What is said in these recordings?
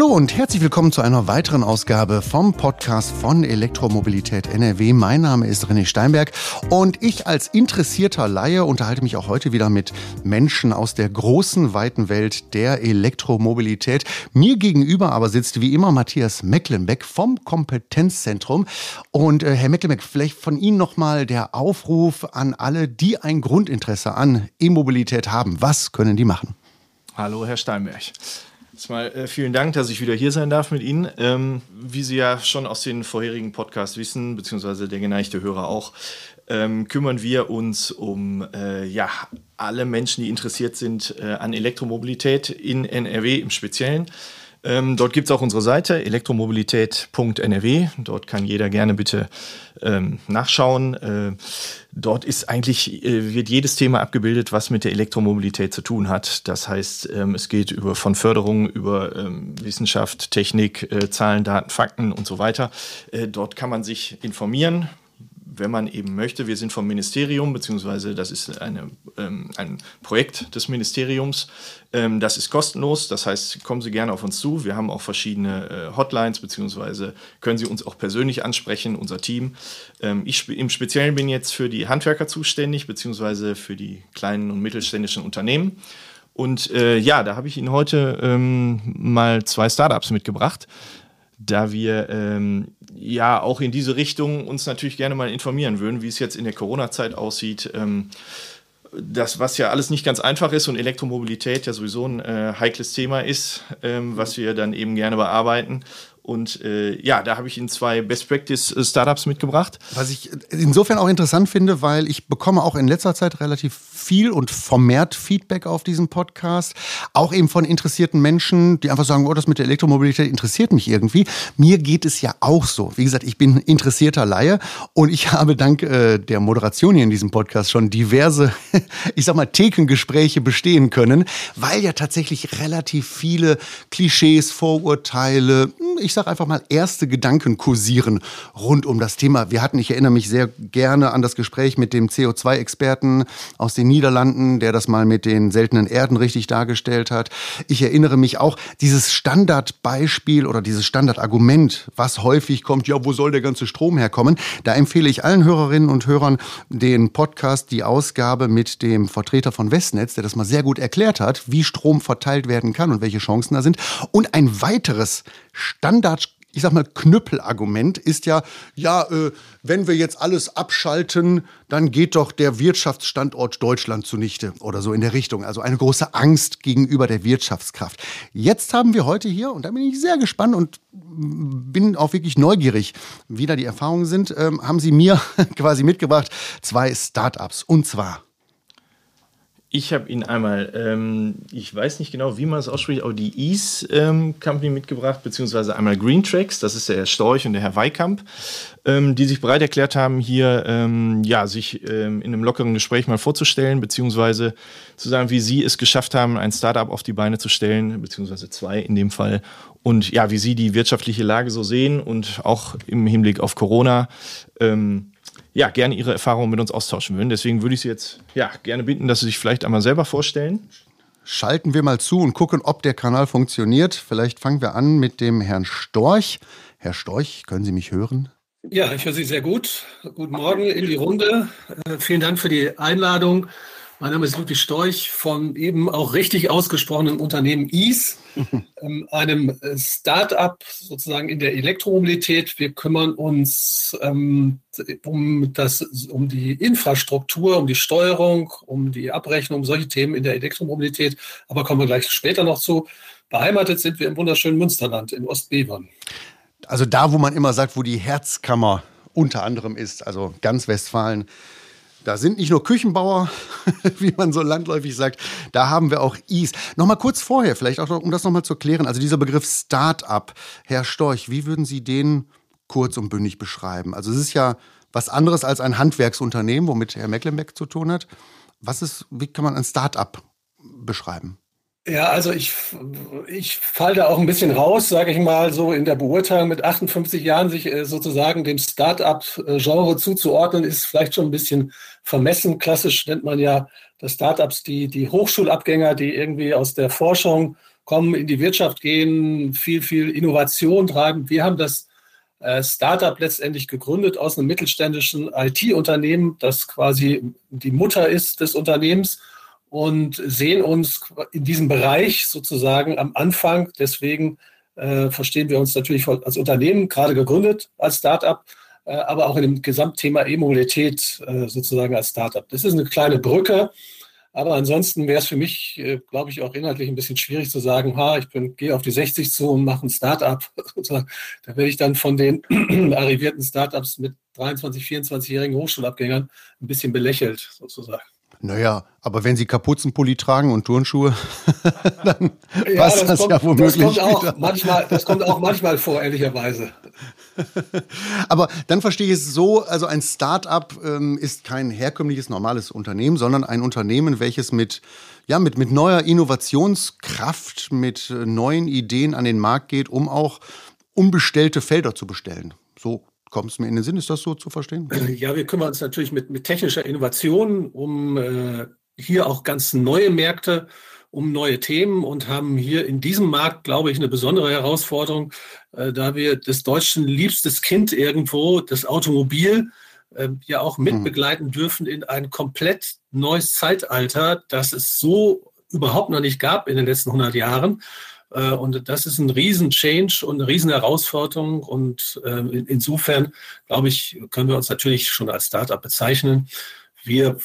Hallo und herzlich willkommen zu einer weiteren Ausgabe vom Podcast von Elektromobilität NRW. Mein Name ist René Steinberg und ich als interessierter Laie unterhalte mich auch heute wieder mit Menschen aus der großen, weiten Welt der Elektromobilität. Mir gegenüber aber sitzt wie immer Matthias Mecklenbeck vom Kompetenzzentrum. Und äh, Herr Mecklenbeck, vielleicht von Ihnen nochmal der Aufruf an alle, die ein Grundinteresse an E-Mobilität haben. Was können die machen? Hallo, Herr Steinberg. Erstmal äh, vielen Dank, dass ich wieder hier sein darf mit Ihnen. Ähm, wie Sie ja schon aus den vorherigen Podcasts wissen, beziehungsweise der geneigte Hörer auch, ähm, kümmern wir uns um äh, ja, alle Menschen, die interessiert sind äh, an Elektromobilität in NRW im Speziellen. Ähm, dort gibt es auch unsere Seite elektromobilität.nrw. Dort kann jeder gerne bitte ähm, nachschauen. Äh, dort ist eigentlich, äh, wird jedes Thema abgebildet, was mit der Elektromobilität zu tun hat. Das heißt, ähm, es geht über von Förderung über ähm, Wissenschaft, Technik, äh, Zahlen, Daten, Fakten und so weiter. Äh, dort kann man sich informieren wenn man eben möchte. Wir sind vom Ministerium, beziehungsweise das ist eine, ähm, ein Projekt des Ministeriums. Ähm, das ist kostenlos, das heißt, kommen Sie gerne auf uns zu. Wir haben auch verschiedene äh, Hotlines, beziehungsweise können Sie uns auch persönlich ansprechen, unser Team. Ähm, ich im Speziellen bin jetzt für die Handwerker zuständig, beziehungsweise für die kleinen und mittelständischen Unternehmen. Und äh, ja, da habe ich Ihnen heute ähm, mal zwei Startups mitgebracht da wir ähm, ja auch in diese Richtung uns natürlich gerne mal informieren würden, wie es jetzt in der Corona-Zeit aussieht. Ähm, das, was ja alles nicht ganz einfach ist und Elektromobilität ja sowieso ein äh, heikles Thema ist, ähm, was wir dann eben gerne bearbeiten. Und äh, ja, da habe ich Ihnen zwei Best Practice äh, Startups mitgebracht. Was ich insofern auch interessant finde, weil ich bekomme auch in letzter Zeit relativ viel und vermehrt Feedback auf diesen Podcast. Auch eben von interessierten Menschen, die einfach sagen, oh, das mit der Elektromobilität interessiert mich irgendwie. Mir geht es ja auch so. Wie gesagt, ich bin interessierter Laie und ich habe dank äh, der Moderation hier in diesem Podcast schon diverse, ich sag mal, Thekengespräche bestehen können, weil ja tatsächlich relativ viele Klischees, Vorurteile, hm, ich sage einfach mal, erste Gedanken kursieren rund um das Thema. Wir hatten, ich erinnere mich sehr gerne an das Gespräch mit dem CO2-Experten aus den Niederlanden, der das mal mit den seltenen Erden richtig dargestellt hat. Ich erinnere mich auch, dieses Standardbeispiel oder dieses Standardargument, was häufig kommt, ja, wo soll der ganze Strom herkommen? Da empfehle ich allen Hörerinnen und Hörern den Podcast, die Ausgabe mit dem Vertreter von Westnetz, der das mal sehr gut erklärt hat, wie Strom verteilt werden kann und welche Chancen da sind. Und ein weiteres Standard ich sag mal, Knüppelargument ist ja, ja, äh, wenn wir jetzt alles abschalten, dann geht doch der Wirtschaftsstandort Deutschland zunichte oder so in der Richtung. Also eine große Angst gegenüber der Wirtschaftskraft. Jetzt haben wir heute hier, und da bin ich sehr gespannt und bin auch wirklich neugierig, wie da die Erfahrungen sind, ähm, haben Sie mir quasi mitgebracht zwei Startups. Und zwar ich habe ihn einmal, ähm, ich weiß nicht genau, wie man es ausspricht, aber die Ease ähm, Company mitgebracht, beziehungsweise einmal Green Tracks, das ist der Herr Storch und der Herr Weikamp, ähm, die sich bereit erklärt haben, hier ähm, ja, sich ähm, in einem lockeren Gespräch mal vorzustellen, beziehungsweise zu sagen, wie sie es geschafft haben, ein Startup auf die Beine zu stellen, beziehungsweise zwei in dem Fall. Und ja, wie sie die wirtschaftliche Lage so sehen und auch im Hinblick auf Corona. Ähm, ja, gerne Ihre Erfahrungen mit uns austauschen würden. Deswegen würde ich Sie jetzt ja, gerne bitten, dass Sie sich vielleicht einmal selber vorstellen. Schalten wir mal zu und gucken, ob der Kanal funktioniert. Vielleicht fangen wir an mit dem Herrn Storch. Herr Storch, können Sie mich hören? Ja, ich höre Sie sehr gut. Guten Morgen in die Runde. Äh, vielen Dank für die Einladung. Mein Name ist Ludwig Storch vom eben auch richtig ausgesprochenen Unternehmen EASE, ähm, einem äh, Start-up sozusagen in der Elektromobilität. Wir kümmern uns ähm, um, das, um die Infrastruktur, um die Steuerung, um die Abrechnung, solche Themen in der Elektromobilität. Aber kommen wir gleich später noch zu. Beheimatet sind wir im wunderschönen Münsterland in Ostbevern. Also da, wo man immer sagt, wo die Herzkammer unter anderem ist, also ganz Westfalen. Da sind nicht nur Küchenbauer, wie man so landläufig sagt, da haben wir auch Is. Nochmal kurz vorher, vielleicht auch, um das nochmal zu klären. Also dieser Begriff Start-up, Herr Storch, wie würden Sie den kurz und bündig beschreiben? Also es ist ja was anderes als ein Handwerksunternehmen, womit Herr Mecklenbeck zu tun hat. Was ist, wie kann man ein Start-up beschreiben? Ja, also ich, ich falle da auch ein bisschen raus, sage ich mal, so in der Beurteilung mit 58 Jahren sich äh, sozusagen dem Start-up-Genre zuzuordnen, ist vielleicht schon ein bisschen vermessen. Klassisch nennt man ja das Startups die, die Hochschulabgänger, die irgendwie aus der Forschung kommen, in die Wirtschaft gehen, viel, viel Innovation treiben. Wir haben das äh, Startup letztendlich gegründet aus einem mittelständischen IT-Unternehmen, das quasi die Mutter ist des Unternehmens und sehen uns in diesem Bereich sozusagen am Anfang. Deswegen äh, verstehen wir uns natürlich als Unternehmen, gerade gegründet als Startup, äh, aber auch in dem Gesamtthema E-Mobilität äh, sozusagen als Startup. Das ist eine kleine Brücke aber ansonsten wäre es für mich, äh, glaube ich, auch inhaltlich ein bisschen schwierig zu sagen, ha, ich gehe auf die 60 zu und mache ein Start-up. da werde ich dann von den arrivierten Start-ups mit 23, 24-jährigen Hochschulabgängern ein bisschen belächelt, sozusagen. Naja, aber wenn Sie Kapuzenpulli tragen und Turnschuhe, dann ja, passt das, das kommt, ja womöglich. Das kommt, auch manchmal, das kommt auch manchmal vor, ehrlicherweise. aber dann verstehe ich es so, also ein Start-up ähm, ist kein herkömmliches, normales Unternehmen, sondern ein Unternehmen, welches mit, ja, mit, mit neuer Innovationskraft, mit äh, neuen Ideen an den Markt geht, um auch unbestellte Felder zu bestellen. So Kommt es mir in den Sinn? Ist das so zu verstehen? Ja, wir kümmern uns natürlich mit, mit technischer Innovation um äh, hier auch ganz neue Märkte, um neue Themen und haben hier in diesem Markt, glaube ich, eine besondere Herausforderung, äh, da wir das Deutschen liebstes Kind irgendwo, das Automobil, äh, ja auch mitbegleiten hm. dürfen in ein komplett neues Zeitalter, das es so überhaupt noch nicht gab in den letzten 100 Jahren. Äh, und das ist ein Riesen-Change und eine Riesen-Herausforderung. Und äh, insofern, glaube ich, können wir uns natürlich schon als Startup bezeichnen. Wir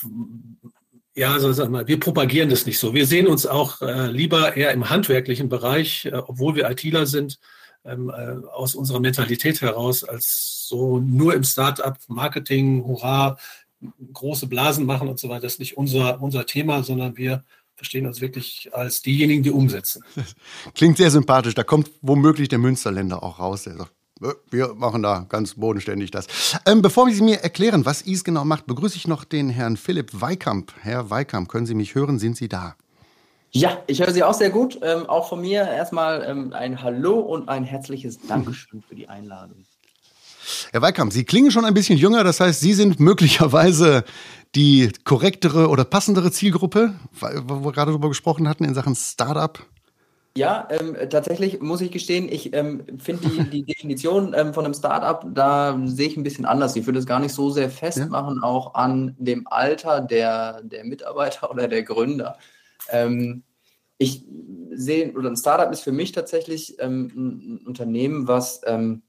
ja, also sag mal, wir propagieren das nicht so. Wir sehen uns auch äh, lieber eher im handwerklichen Bereich, obwohl wir ITler sind, ähm, äh, aus unserer Mentalität heraus, als so nur im Start-up Marketing, hurra, große Blasen machen und so weiter. Das ist nicht unser, unser Thema, sondern wir verstehen uns wirklich als diejenigen, die umsetzen. Klingt sehr sympathisch. Da kommt womöglich der Münsterländer auch raus. Der sagt, äh, wir machen da ganz bodenständig das. Ähm, bevor Sie mir erklären, was IS genau macht, begrüße ich noch den Herrn Philipp Weikamp. Herr Weikamp, können Sie mich hören? Sind Sie da? Ja, ich höre Sie auch sehr gut. Ähm, auch von mir erstmal ähm, ein Hallo und ein herzliches Dankeschön für die Einladung. Herr Weikamp, Sie klingen schon ein bisschen jünger, das heißt, Sie sind möglicherweise die korrektere oder passendere Zielgruppe, wo wir gerade darüber gesprochen hatten in Sachen Startup? Ja, ähm, tatsächlich muss ich gestehen, ich ähm, finde die, die, Definition ähm, von einem Startup, da sehe ich ein bisschen anders. Ich würde es gar nicht so sehr festmachen, ja. auch an dem Alter der, der Mitarbeiter oder der Gründer. Ähm, ich sehe, oder ein Startup ist für mich tatsächlich ähm, ein Unternehmen, was ähm,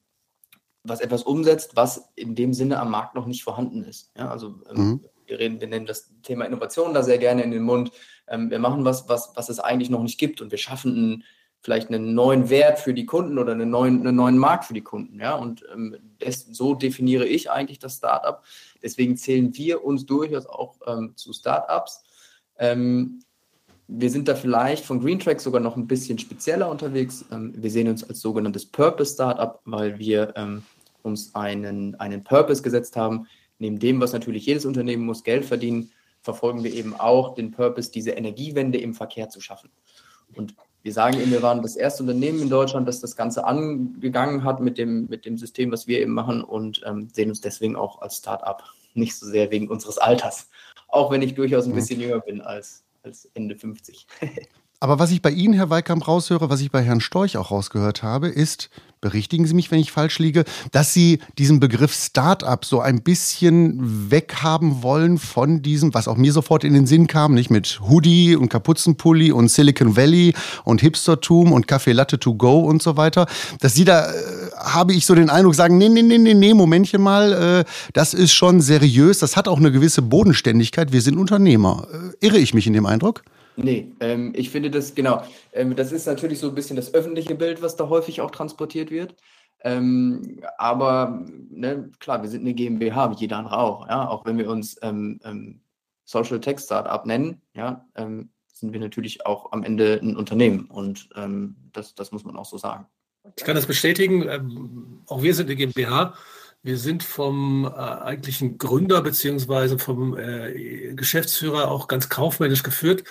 was etwas umsetzt, was in dem Sinne am Markt noch nicht vorhanden ist. Ja, also mhm wir, reden, wir nennen das Thema Innovation da sehr gerne in den Mund. Ähm, wir machen was, was, was es eigentlich noch nicht gibt und wir schaffen einen, vielleicht einen neuen Wert für die Kunden oder einen neuen, einen neuen Markt für die Kunden. Ja? Und ähm, das, so definiere ich eigentlich das Startup. Deswegen zählen wir uns durchaus auch ähm, zu Startups. Ähm, wir sind da vielleicht von GreenTrack sogar noch ein bisschen spezieller unterwegs. Ähm, wir sehen uns als sogenanntes Purpose Startup, weil wir ähm, uns einen, einen Purpose gesetzt haben, neben dem, was natürlich jedes Unternehmen muss, Geld verdienen, verfolgen wir eben auch den Purpose, diese Energiewende im Verkehr zu schaffen. Und wir sagen eben, wir waren das erste Unternehmen in Deutschland, das das Ganze angegangen hat mit dem, mit dem System, was wir eben machen und ähm, sehen uns deswegen auch als Start-up, nicht so sehr wegen unseres Alters. Auch wenn ich durchaus ein bisschen jünger bin als, als Ende 50. Aber was ich bei Ihnen, Herr Weikamp, raushöre, was ich bei Herrn Storch auch rausgehört habe, ist, berichtigen Sie mich, wenn ich falsch liege, dass Sie diesen Begriff Start-up so ein bisschen weghaben wollen von diesem, was auch mir sofort in den Sinn kam, nicht mit Hoodie und Kapuzenpulli und Silicon Valley und Hipstertum und Kaffee Latte to go und so weiter. Dass Sie da, äh, habe ich so den Eindruck, sagen, nee, nee, nee, nee, nee, Momentchen mal, äh, das ist schon seriös, das hat auch eine gewisse Bodenständigkeit, wir sind Unternehmer. Äh, irre ich mich in dem Eindruck? Nee, ähm, ich finde das, genau, ähm, das ist natürlich so ein bisschen das öffentliche Bild, was da häufig auch transportiert wird. Ähm, aber ne, klar, wir sind eine GmbH, wie jeder andere auch. Ja? Auch wenn wir uns ähm, ähm, Social Tech Startup nennen, ja, ähm, sind wir natürlich auch am Ende ein Unternehmen. Und das, das muss man auch so sagen. Ich kann das bestätigen. auch wir sind eine GmbH. Wir sind vom äh, eigentlichen Gründer beziehungsweise vom äh, Geschäftsführer auch ganz kaufmännisch geführt.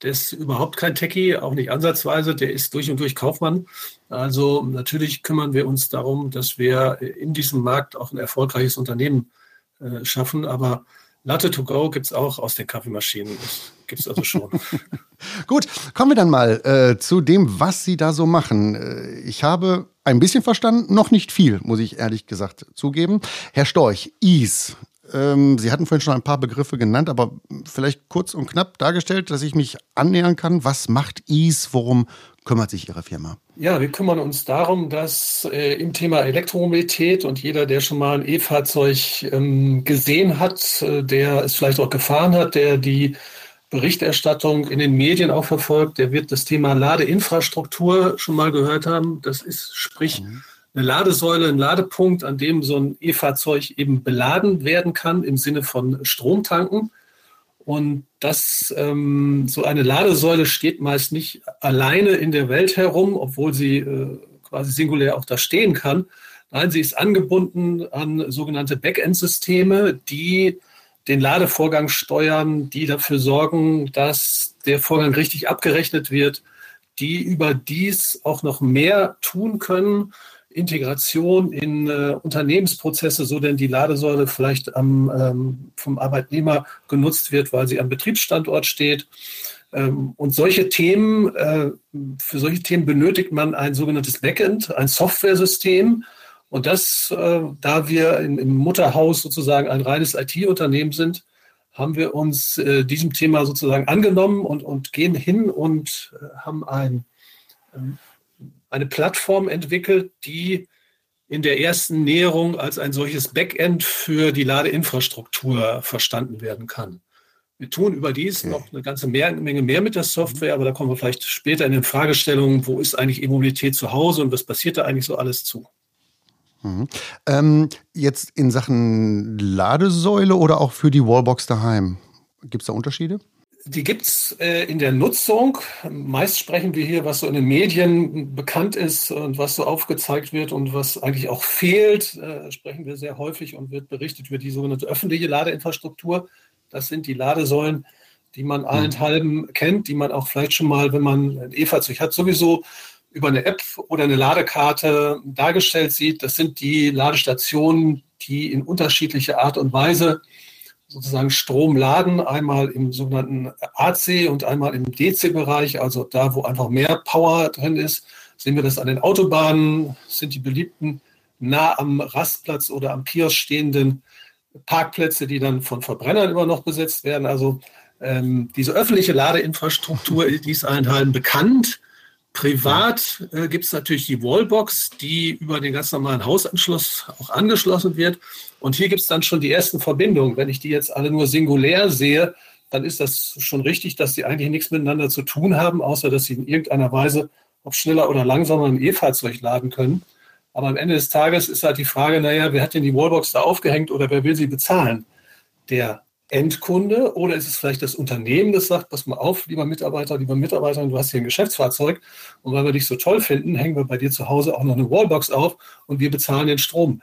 Der ist überhaupt kein Techie, auch nicht ansatzweise. Der ist durch und durch Kaufmann. Also natürlich kümmern wir uns darum, dass wir in diesem Markt auch ein erfolgreiches Unternehmen äh, schaffen. Aber Latte to go gibt es auch aus den Kaffeemaschinen. Gibt es also schon. Gut, kommen wir dann mal äh, zu dem, was Sie da so machen. Äh, ich habe ein bisschen verstanden, noch nicht viel, muss ich ehrlich gesagt zugeben. Herr Storch, Ease. Ähm, Sie hatten vorhin schon ein paar Begriffe genannt, aber vielleicht kurz und knapp dargestellt, dass ich mich annähern kann. Was macht Ease? Worum kümmert sich Ihre Firma? Ja, wir kümmern uns darum, dass äh, im Thema Elektromobilität und jeder, der schon mal ein E-Fahrzeug ähm, gesehen hat, äh, der es vielleicht auch gefahren hat, der die Berichterstattung in den Medien auch verfolgt, der wird das Thema Ladeinfrastruktur schon mal gehört haben. Das ist sprich mhm. Eine Ladesäule, ein Ladepunkt, an dem so ein E-Fahrzeug eben beladen werden kann im Sinne von Stromtanken. Und das, ähm, so eine Ladesäule steht meist nicht alleine in der Welt herum, obwohl sie äh, quasi singulär auch da stehen kann. Nein, sie ist angebunden an sogenannte Backend-Systeme, die den Ladevorgang steuern, die dafür sorgen, dass der Vorgang richtig abgerechnet wird, die überdies auch noch mehr tun können, Integration in äh, Unternehmensprozesse, so denn die Ladesäule vielleicht am, ähm, vom Arbeitnehmer genutzt wird, weil sie am Betriebsstandort steht. Ähm, und solche Themen, äh, für solche Themen benötigt man ein sogenanntes Backend, ein Softwaresystem. Und das, äh, da wir in, im Mutterhaus sozusagen ein reines IT-Unternehmen sind, haben wir uns äh, diesem Thema sozusagen angenommen und, und gehen hin und äh, haben ein ähm, eine Plattform entwickelt, die in der ersten Näherung als ein solches Backend für die Ladeinfrastruktur verstanden werden kann. Wir tun überdies okay. noch eine ganze Menge mehr mit der Software, aber da kommen wir vielleicht später in den Fragestellungen, wo ist eigentlich E-Mobilität zu Hause und was passiert da eigentlich so alles zu. Mhm. Ähm, jetzt in Sachen Ladesäule oder auch für die Wallbox daheim? Gibt es da Unterschiede? Die gibt es äh, in der Nutzung. Meist sprechen wir hier, was so in den Medien bekannt ist und was so aufgezeigt wird und was eigentlich auch fehlt, äh, sprechen wir sehr häufig und wird berichtet über die sogenannte öffentliche Ladeinfrastruktur. Das sind die Ladesäulen, die man allenthalben mhm. kennt, die man auch vielleicht schon mal, wenn man ein E-Fahrzeug hat, sowieso über eine App oder eine Ladekarte dargestellt sieht. Das sind die Ladestationen, die in unterschiedlicher Art und Weise sozusagen Strom laden, einmal im sogenannten AC und einmal im DC-Bereich, also da, wo einfach mehr Power drin ist. Sehen wir das an den Autobahnen, sind die beliebten nah am Rastplatz oder am Kiosk stehenden Parkplätze, die dann von Verbrennern immer noch besetzt werden. Also ähm, diese öffentliche Ladeinfrastruktur, ist allen bekannt. Privat äh, gibt es natürlich die Wallbox, die über den ganz normalen Hausanschluss auch angeschlossen wird. Und hier gibt es dann schon die ersten Verbindungen. Wenn ich die jetzt alle nur singulär sehe, dann ist das schon richtig, dass sie eigentlich nichts miteinander zu tun haben, außer dass sie in irgendeiner Weise, ob schneller oder langsamer, ein E-Fahrzeug laden können. Aber am Ende des Tages ist halt die Frage, naja, wer hat denn die Wallbox da aufgehängt oder wer will sie bezahlen? Der Endkunde oder ist es vielleicht das Unternehmen, das sagt, pass mal auf, lieber Mitarbeiter, lieber Mitarbeiterin, du hast hier ein Geschäftsfahrzeug und weil wir dich so toll finden, hängen wir bei dir zu Hause auch noch eine Wallbox auf und wir bezahlen den Strom.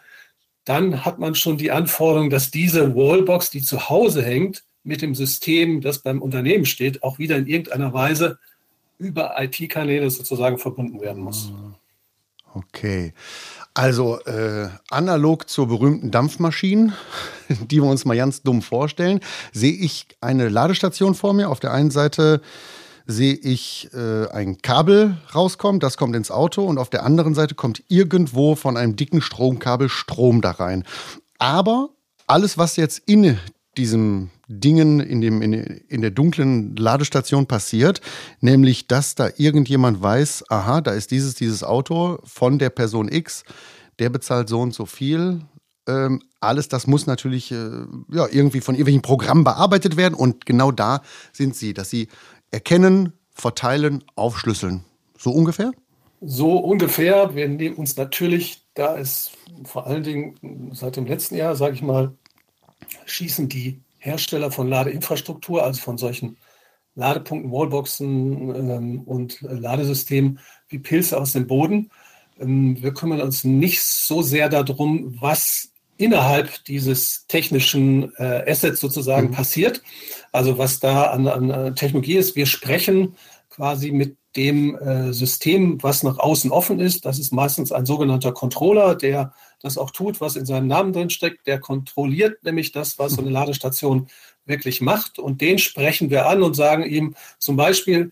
Dann hat man schon die Anforderung, dass diese Wallbox, die zu Hause hängt, mit dem System, das beim Unternehmen steht, auch wieder in irgendeiner Weise über IT-Kanäle sozusagen verbunden werden muss. Okay. Also äh, analog zur berühmten Dampfmaschine, die wir uns mal ganz dumm vorstellen, sehe ich eine Ladestation vor mir. Auf der einen Seite sehe ich äh, ein Kabel rauskommen, das kommt ins Auto und auf der anderen Seite kommt irgendwo von einem dicken Stromkabel Strom da rein. Aber alles, was jetzt in diesem Dingen in, dem, in, in der dunklen Ladestation passiert, nämlich dass da irgendjemand weiß, aha, da ist dieses, dieses Auto von der Person X, der bezahlt so und so viel. Ähm, alles das muss natürlich äh, ja, irgendwie von irgendwelchen Programmen bearbeitet werden und genau da sind sie, dass sie erkennen, verteilen, aufschlüsseln. So ungefähr? So ungefähr. Wir nehmen uns natürlich, da ist vor allen Dingen seit dem letzten Jahr, sage ich mal, schießen die Hersteller von Ladeinfrastruktur, also von solchen Ladepunkten, Wallboxen ähm, und äh, Ladesystemen wie Pilze aus dem Boden. Ähm, wir kümmern uns nicht so sehr darum, was innerhalb dieses technischen äh, Assets sozusagen mhm. passiert, also was da an, an, Technologie ist. Wir sprechen quasi mit dem äh, System, was nach außen offen ist. Das ist meistens ein sogenannter Controller, der das auch tut, was in seinem Namen drin steckt. Der kontrolliert nämlich das, was so eine Ladestation wirklich macht. Und den sprechen wir an und sagen ihm zum Beispiel,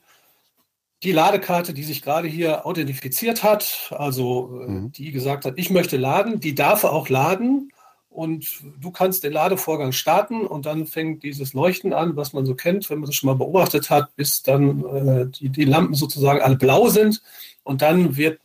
die Ladekarte, die sich gerade hier authentifiziert hat, also äh, mhm. die gesagt hat, ich möchte laden, die darf auch laden und du kannst den Ladevorgang starten und dann fängt dieses Leuchten an, was man so kennt, wenn man das schon mal beobachtet hat, bis dann äh, die, die Lampen sozusagen alle blau sind und dann wird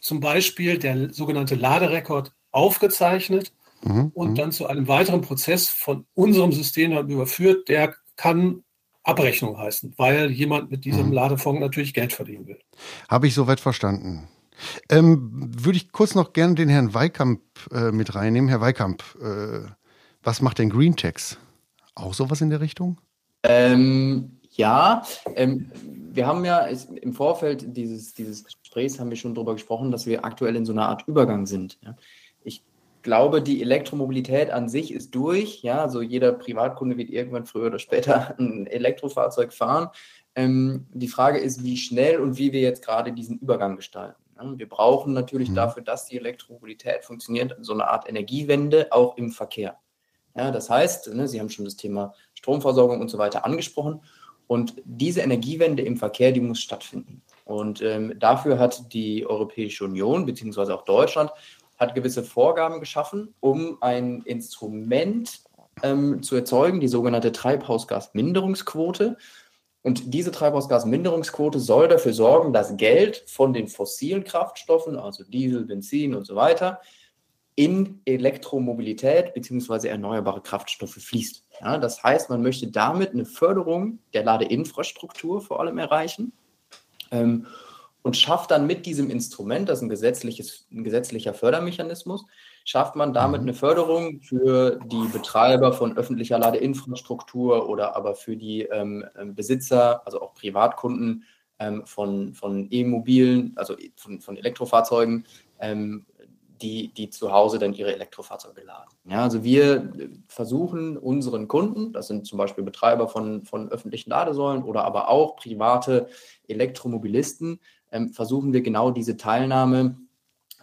zum Beispiel der sogenannte Laderekord aufgezeichnet mhm. und mhm. dann zu einem weiteren Prozess von unserem System überführt, der kann Abrechnung heißen, weil jemand mit diesem mhm. Ladefonds natürlich Geld verdienen will. Habe ich soweit verstanden. Ähm, würde ich kurz noch gerne den Herrn Weikamp äh, mit reinnehmen. Herr Weikamp, äh, was macht denn Greentex? Auch sowas in der Richtung? Ähm, ja, ähm, wir haben ja im Vorfeld dieses, dieses Gesprächs haben wir schon darüber gesprochen, dass wir aktuell in so einer Art Übergang sind. Ja. Ich glaube, die Elektromobilität an sich ist durch. Ja, also jeder Privatkunde wird irgendwann früher oder später ein Elektrofahrzeug fahren. Ähm, die Frage ist, wie schnell und wie wir jetzt gerade diesen Übergang gestalten. Wir brauchen natürlich mhm. dafür, dass die Elektromobilität funktioniert, so eine Art Energiewende auch im Verkehr. Ja, das heißt, ne, Sie haben schon das Thema Stromversorgung und so weiter angesprochen. Und diese Energiewende im Verkehr, die muss stattfinden. Und ähm, dafür hat die Europäische Union, beziehungsweise auch Deutschland, hat gewisse Vorgaben geschaffen, um ein Instrument ähm, zu erzeugen, die sogenannte Treibhausgasminderungsquote. Und diese Treibhausgasminderungsquote soll dafür sorgen, dass Geld von den fossilen Kraftstoffen, also Diesel, Benzin und so weiter, in Elektromobilität bzw. erneuerbare Kraftstoffe fließt. Ja, das heißt, man möchte damit eine Förderung der Ladeinfrastruktur vor allem erreichen ähm, und schafft dann mit diesem Instrument, das ist ein, gesetzliches, ein gesetzlicher Fördermechanismus, schafft man damit mhm. eine Förderung für die Betreiber von öffentlicher Ladeinfrastruktur oder aber für die ähm, ähm, Besitzer, also auch Privatkunden ähm, von, von E-Mobilen, also von, von Elektrofahrzeugen, ähm, die, die zu Hause dann ihre Elektrofahrzeuge laden. Ja, also wir versuchen unseren Kunden, das sind zum Beispiel Betreiber von, von öffentlichen Ladesäulen oder aber auch private Elektromobilisten, versuchen wir genau diese Teilnahme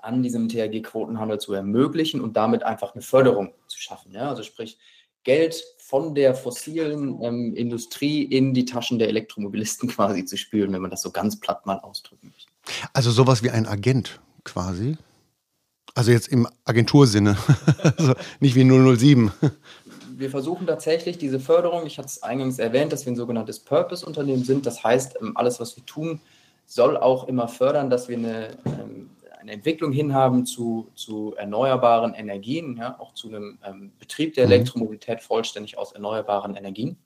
an diesem THG-Quotenhandel zu ermöglichen und damit einfach eine Förderung zu schaffen. Ja? Also sprich, Geld von der fossilen ähm, Industrie in die Taschen der Elektromobilisten quasi zu spülen, wenn man das so ganz platt mal ausdrücken möchte. Also sowas wie ein Agent quasi? Also jetzt im Agentursinne, also nicht wie 007. Wir versuchen tatsächlich diese Förderung, ich hatte es eingangs erwähnt, dass wir ein sogenanntes Purpose-Unternehmen sind. Das heißt, ähm, alles, was wir tun, soll auch immer fördern, dass wir eine ähm, eine Entwicklung hinhaben zu, zu erneuerbaren Energien, ja, auch zu einem ähm, Betrieb der mhm. Elektromobilität vollständig aus erneuerbaren Energien.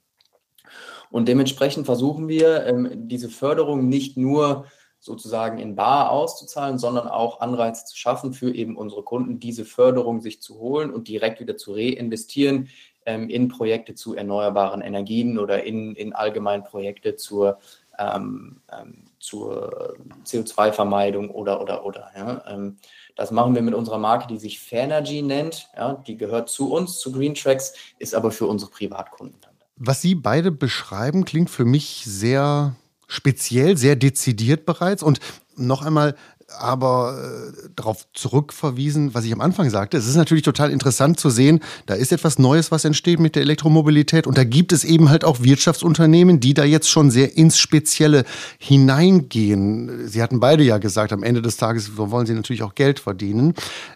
Und dementsprechend versuchen wir, ähm, diese Förderung nicht nur sozusagen in Bar auszuzahlen, sondern auch Anreize zu schaffen für eben unsere Kunden, diese Förderung sich zu holen und direkt wieder zu reinvestieren ähm, in Projekte zu erneuerbaren Energien oder in, in allgemein Projekte zur ähm, ähm, zur CO2-Vermeidung oder, oder, oder. Ja. Ähm, das machen wir mit unserer Marke, die sich Fairnergy nennt. Ja. Die gehört zu uns, zu Green Tracks, ist aber für unsere Privatkunden. Was Sie beide beschreiben, klingt für mich sehr speziell, sehr dezidiert bereits. Und noch einmal, aber äh, darauf zurückverwiesen, was ich am Anfang sagte. Es ist natürlich total interessant zu sehen, da ist etwas Neues, was entsteht mit der Elektromobilität und da gibt es eben halt auch Wirtschaftsunternehmen, die da jetzt schon sehr ins Spezielle hineingehen. Sie hatten beide ja gesagt, am Ende des Tages wollen sie natürlich auch Geld verdienen.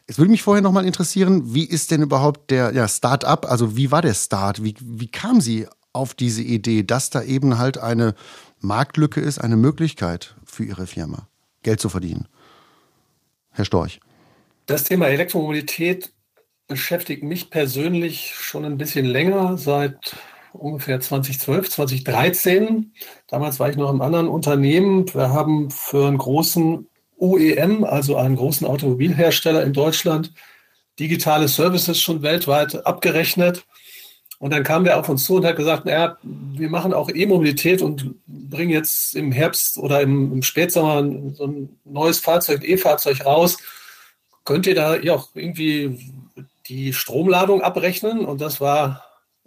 Es würde mich vorher noch mal interessieren, wie ist denn überhaupt der ja, Start-up, also wie war der Start? Wie, wie kam Sie auf diese Idee, dass da eben halt eine Marktlücke ist, eine Möglichkeit für Ihre Firma, Geld zu verdienen? Herr Storch? Das Thema Elektromobilität beschäftigt mich persönlich schon ein bisschen länger, seit ungefähr 2012, 2013. Damals war ich noch im anderen Unternehmen. Wir haben für einen großen OEM, also einen großen Automobilhersteller in Deutschland, digitale Services schon weltweit abgerechnet. Und dann kam der auf uns zu und hat gesagt, naja, wir machen auch E-Mobilität und bringen jetzt im Herbst oder im, im Spätsommer so ein neues Fahrzeug, ein E-Fahrzeug raus. Könnt ihr da ja auch irgendwie die Stromladung abrechnen? Und das war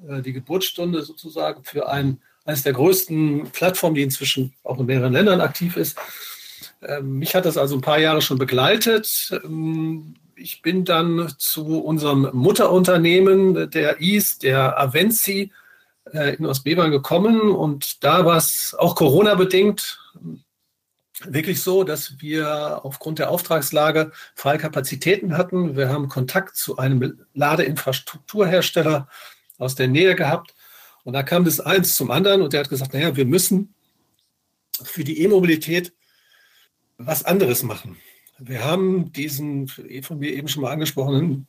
äh, die Geburtsstunde sozusagen für ein, eines der größten Plattformen, die inzwischen auch in mehreren Ländern aktiv ist. Ähm, mich hat das also ein paar Jahre schon begleitet. Ähm, ich bin dann zu unserem Mutterunternehmen der IS, der Avenzi, äh, in Ostbevern gekommen und da war es auch Corona-bedingt wirklich so, dass wir aufgrund der Auftragslage freie Kapazitäten hatten. Wir haben Kontakt zu einem Ladeinfrastrukturhersteller aus der Nähe gehabt und da kam das eins zum anderen und der hat gesagt, naja, wir müssen für die E-Mobilität was anderes machen. Wir haben diesen von mir eben schon mal angesprochenen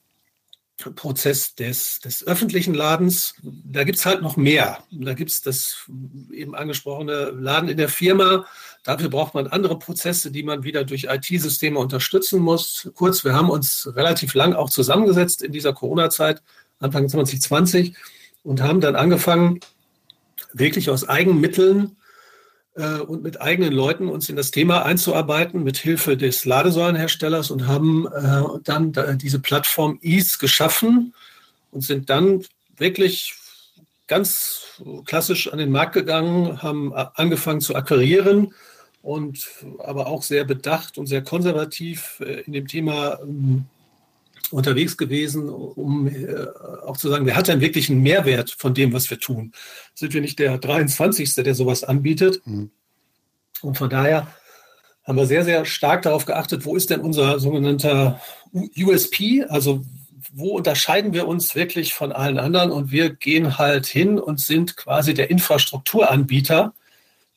Prozess des, des öffentlichen Ladens. Da gibt es halt noch mehr. Da gibt es das eben angesprochene Laden in der Firma. Dafür braucht man andere Prozesse, die man wieder durch IT-Systeme unterstützen muss. Kurz, wir haben uns relativ lang auch zusammengesetzt in dieser Corona-Zeit, Anfang 2020, und haben dann angefangen, wirklich aus Eigenmitteln und mit eigenen Leuten uns in das Thema einzuarbeiten, mit Hilfe des Ladesäulenherstellers und haben äh, dann diese Plattform Ease geschaffen und sind dann wirklich ganz klassisch an den Markt gegangen, haben angefangen zu akquirieren und aber auch sehr bedacht und sehr konservativ äh, in dem Thema ähm, unterwegs gewesen, um äh, auch zu sagen, wer hat denn wirklich einen Mehrwert von dem, was wir tun? Sind wir nicht der 23. der sowas anbietet? Mhm. Und von daher haben wir sehr, sehr stark darauf geachtet, wo ist denn unser sogenannter USP, also wo unterscheiden wir uns wirklich von allen anderen? Und wir gehen halt hin und sind quasi der Infrastrukturanbieter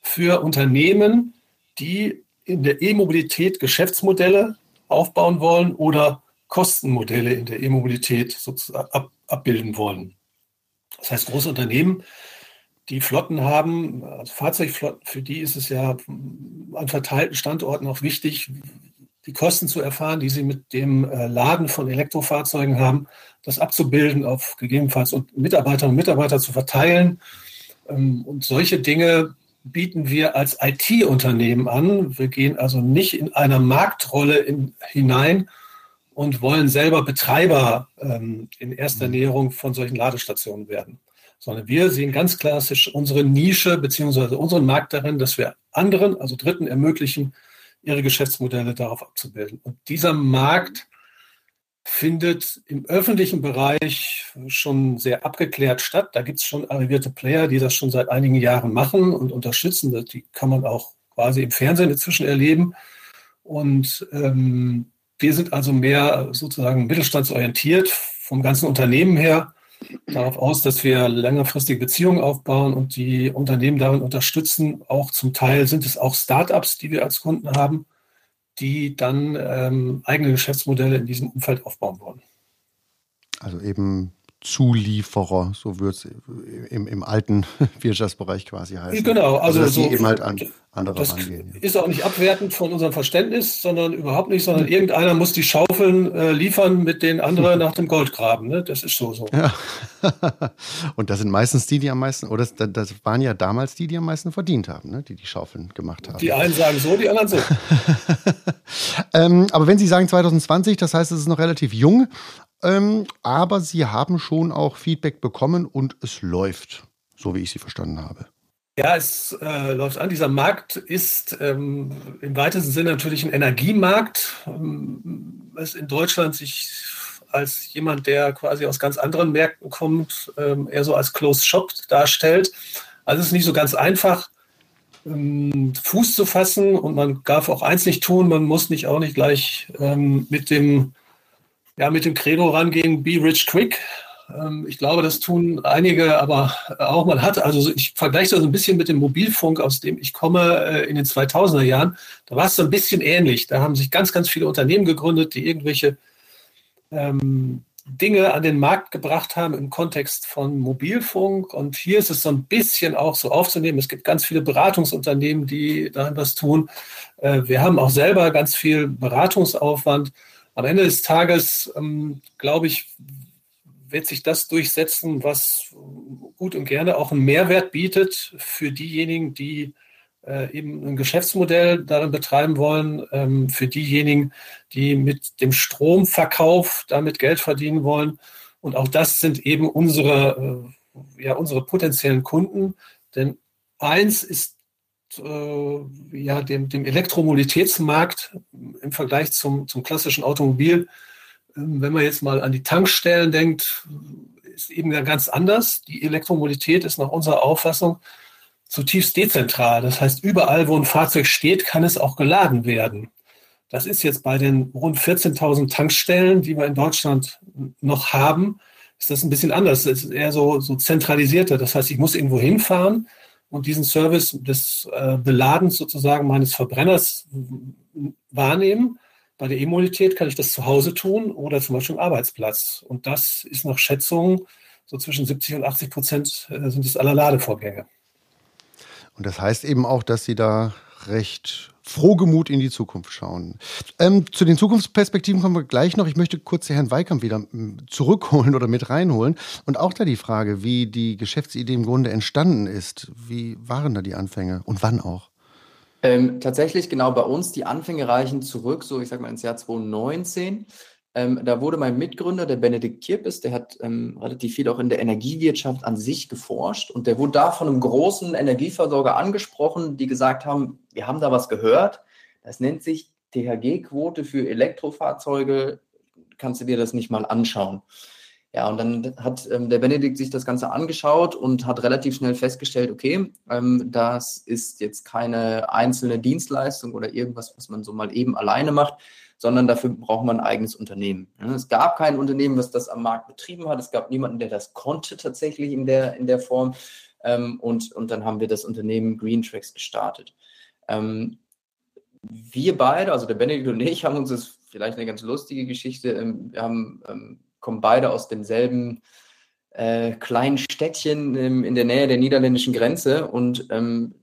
für Unternehmen, die in der E-Mobilität Geschäftsmodelle aufbauen wollen oder Kostenmodelle in der E-Mobilität ab, abbilden wollen. Das heißt, große Unternehmen, die Flotten haben, also Fahrzeugflotten, für die ist es ja an verteilten Standorten auch wichtig, die Kosten zu erfahren, die sie mit dem äh, Laden von Elektrofahrzeugen haben, das abzubilden, auf gegebenenfalls und Mitarbeiterinnen und Mitarbeiter zu verteilen. Ähm, und solche Dinge bieten wir als IT-Unternehmen an. Wir gehen also nicht in einer Marktrolle in, hinein und wollen selber Betreiber ähm, in erster mhm. Näherung von solchen Ladestationen werden. Sondern wir sehen ganz klassisch unsere Nische beziehungsweise unseren Markt darin, dass wir anderen, also Dritten, ermöglichen, ihre Geschäftsmodelle darauf abzubilden. Und dieser Markt findet im öffentlichen Bereich schon sehr abgeklärt statt. Da gibt es schon arrivierte Player, die das schon seit einigen Jahren machen und unterstützen. Die kann man auch quasi im Fernsehen inzwischen erleben. Und ähm, wir sind also mehr sozusagen mittelstandsorientiert vom ganzen Unternehmen her darauf aus, dass wir längerfristige Beziehungen aufbauen und die Unternehmen darin unterstützen. Auch zum Teil sind es auch Startups, die wir als Kunden haben, die dann ähm, eigene Geschäftsmodelle in diesem Umfeld aufbauen wollen. Also eben Zulieferer, so wird es im, im alten Wirtschaftsbereich quasi heißen. Genau, also, also so, eben halt an andere das rangehen. Ja. Ist auch nicht abwertend von unserem Verständnis, sondern überhaupt nicht, sondern irgendeiner muss die Schaufeln äh, liefern, mit den anderen nach dem Gold graben. Ne? Das ist so so. Ja. Und das sind meistens die, die am meisten, oder das, das, waren ja damals die, die am meisten verdient haben, ne? die die Schaufeln gemacht haben. Die einen sagen so, die anderen so. ähm, aber wenn Sie sagen 2020, das heißt, es ist noch relativ jung. Ähm, aber sie haben schon auch Feedback bekommen und es läuft, so wie ich sie verstanden habe. Ja, es äh, läuft an. Dieser Markt ist ähm, im weitesten Sinne natürlich ein Energiemarkt, ähm, was in Deutschland sich als jemand, der quasi aus ganz anderen Märkten kommt, ähm, eher so als Closed Shop darstellt. Also es ist nicht so ganz einfach, ähm, Fuß zu fassen und man darf auch eins nicht tun, man muss nicht auch nicht gleich ähm, mit dem ja, mit dem Credo rangehen, be rich quick. Ähm, ich glaube, das tun einige, aber auch man hat, also ich vergleiche das ein bisschen mit dem Mobilfunk, aus dem ich komme äh, in den 2000er Jahren. Da war es so ein bisschen ähnlich. Da haben sich ganz, ganz viele Unternehmen gegründet, die irgendwelche ähm, Dinge an den Markt gebracht haben im Kontext von Mobilfunk. Und hier ist es so ein bisschen auch so aufzunehmen. Es gibt ganz viele Beratungsunternehmen, die da was tun. Äh, wir haben auch selber ganz viel Beratungsaufwand am Ende des Tages, ähm, glaube ich, wird sich das durchsetzen, was gut und gerne auch einen Mehrwert bietet für diejenigen, die äh, eben ein Geschäftsmodell darin betreiben wollen, ähm, für diejenigen, die mit dem Stromverkauf damit Geld verdienen wollen. Und auch das sind eben unsere, äh, ja, unsere potenziellen Kunden. Denn eins ist äh, ja, dem, dem Elektromobilitätsmarkt im Vergleich zum, zum klassischen Automobil ähm, wenn man jetzt mal an die Tankstellen denkt, ist eben ganz anders. Die Elektromobilität ist nach unserer Auffassung zutiefst dezentral. Das heißt, überall, wo ein Fahrzeug steht, kann es auch geladen werden. Das ist jetzt bei den rund 14.000 Tankstellen, die wir in Deutschland noch haben, ist das ein bisschen anders. Es ist eher so, so zentralisierter. Das heißt, ich muss irgendwo hinfahren und diesen Service des äh, Beladens sozusagen meines Verbrenners wahrnehmen. Bei der E-Mobilität kann ich das zu Hause tun oder zum Beispiel am Arbeitsplatz. Und das ist nach Schätzung so zwischen 70 und 80 Prozent äh, sind es aller Ladevorgänge. Und das heißt eben auch, dass Sie da recht frohgemut in die Zukunft schauen. Ähm, zu den Zukunftsperspektiven kommen wir gleich noch. Ich möchte kurz Herrn Weikamp wieder hm, zurückholen oder mit reinholen. Und auch da die Frage, wie die Geschäftsidee im Grunde entstanden ist. Wie waren da die Anfänge und wann auch? Ähm, tatsächlich genau bei uns, die Anfänge reichen zurück, so ich sag mal ins Jahr 2019. Ähm, da wurde mein Mitgründer, der Benedikt Kirpes, der hat ähm, relativ viel auch in der Energiewirtschaft an sich geforscht und der wurde da von einem großen Energieversorger angesprochen, die gesagt haben, wir haben da was gehört. Das nennt sich THG-Quote für Elektrofahrzeuge. Kannst du dir das nicht mal anschauen? Ja, und dann hat ähm, der Benedikt sich das Ganze angeschaut und hat relativ schnell festgestellt, okay, ähm, das ist jetzt keine einzelne Dienstleistung oder irgendwas, was man so mal eben alleine macht, sondern dafür braucht man ein eigenes Unternehmen. Es gab kein Unternehmen, was das am Markt betrieben hat. Es gab niemanden, der das konnte tatsächlich in der, in der Form. Ähm, und, und dann haben wir das Unternehmen Green Tracks gestartet. Ähm, wir beide, also der Benedikt und ich, haben uns das vielleicht eine ganz lustige Geschichte. Ähm, wir haben, kommen beide aus demselben äh, kleinen Städtchen in der Nähe der niederländischen Grenze und ähm,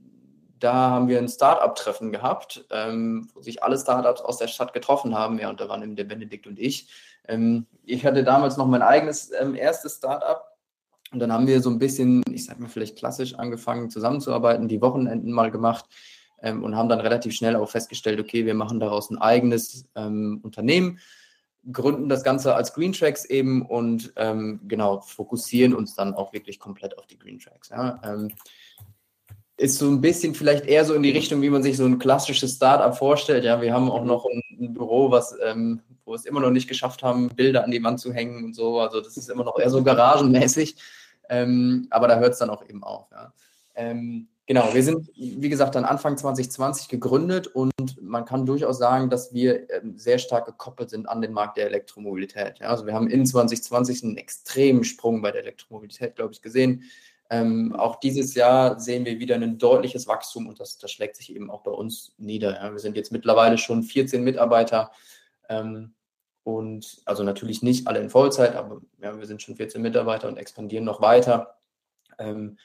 da haben wir ein Start-up-Treffen gehabt, ähm, wo sich alle Startups aus der Stadt getroffen haben. Ja, und da waren eben der Benedikt und ich. Ähm, ich hatte damals noch mein eigenes ähm, erstes Start-up. Und dann haben wir so ein bisschen, ich sag mal vielleicht klassisch, angefangen zusammenzuarbeiten, die Wochenenden mal gemacht ähm, und haben dann relativ schnell auch festgestellt, okay, wir machen daraus ein eigenes ähm, Unternehmen, gründen das Ganze als Green Tracks eben und ähm, genau fokussieren uns dann auch wirklich komplett auf die Green Tracks. Ja ist so ein bisschen vielleicht eher so in die Richtung, wie man sich so ein klassisches Startup vorstellt. Ja, wir haben auch noch ein, ein Büro, was, ähm, wo es immer noch nicht geschafft haben, Bilder an die Wand zu hängen und so. Also das ist immer noch eher so garagenmäßig. Ähm, aber da hört es dann auch eben auf. Ja. Ähm, genau, wir sind, wie gesagt, dann Anfang 2020 gegründet und man kann durchaus sagen, dass wir ähm, sehr stark gekoppelt sind an den Markt der Elektromobilität. Also wir haben in 2020 einen extremen Sprung bei der Elektromobilität, glaube ich, gesehen. Ähm, auch dieses Jahr sehen wir wieder ein deutliches Wachstum und das, das schlägt sich eben auch bei uns nieder. Ja. Wir sind jetzt mittlerweile schon 14 Mitarbeiter ähm, und also natürlich nicht alle in Vollzeit, aber ja, wir sind schon 14 Mitarbeiter und expandieren noch weiter. Ähm,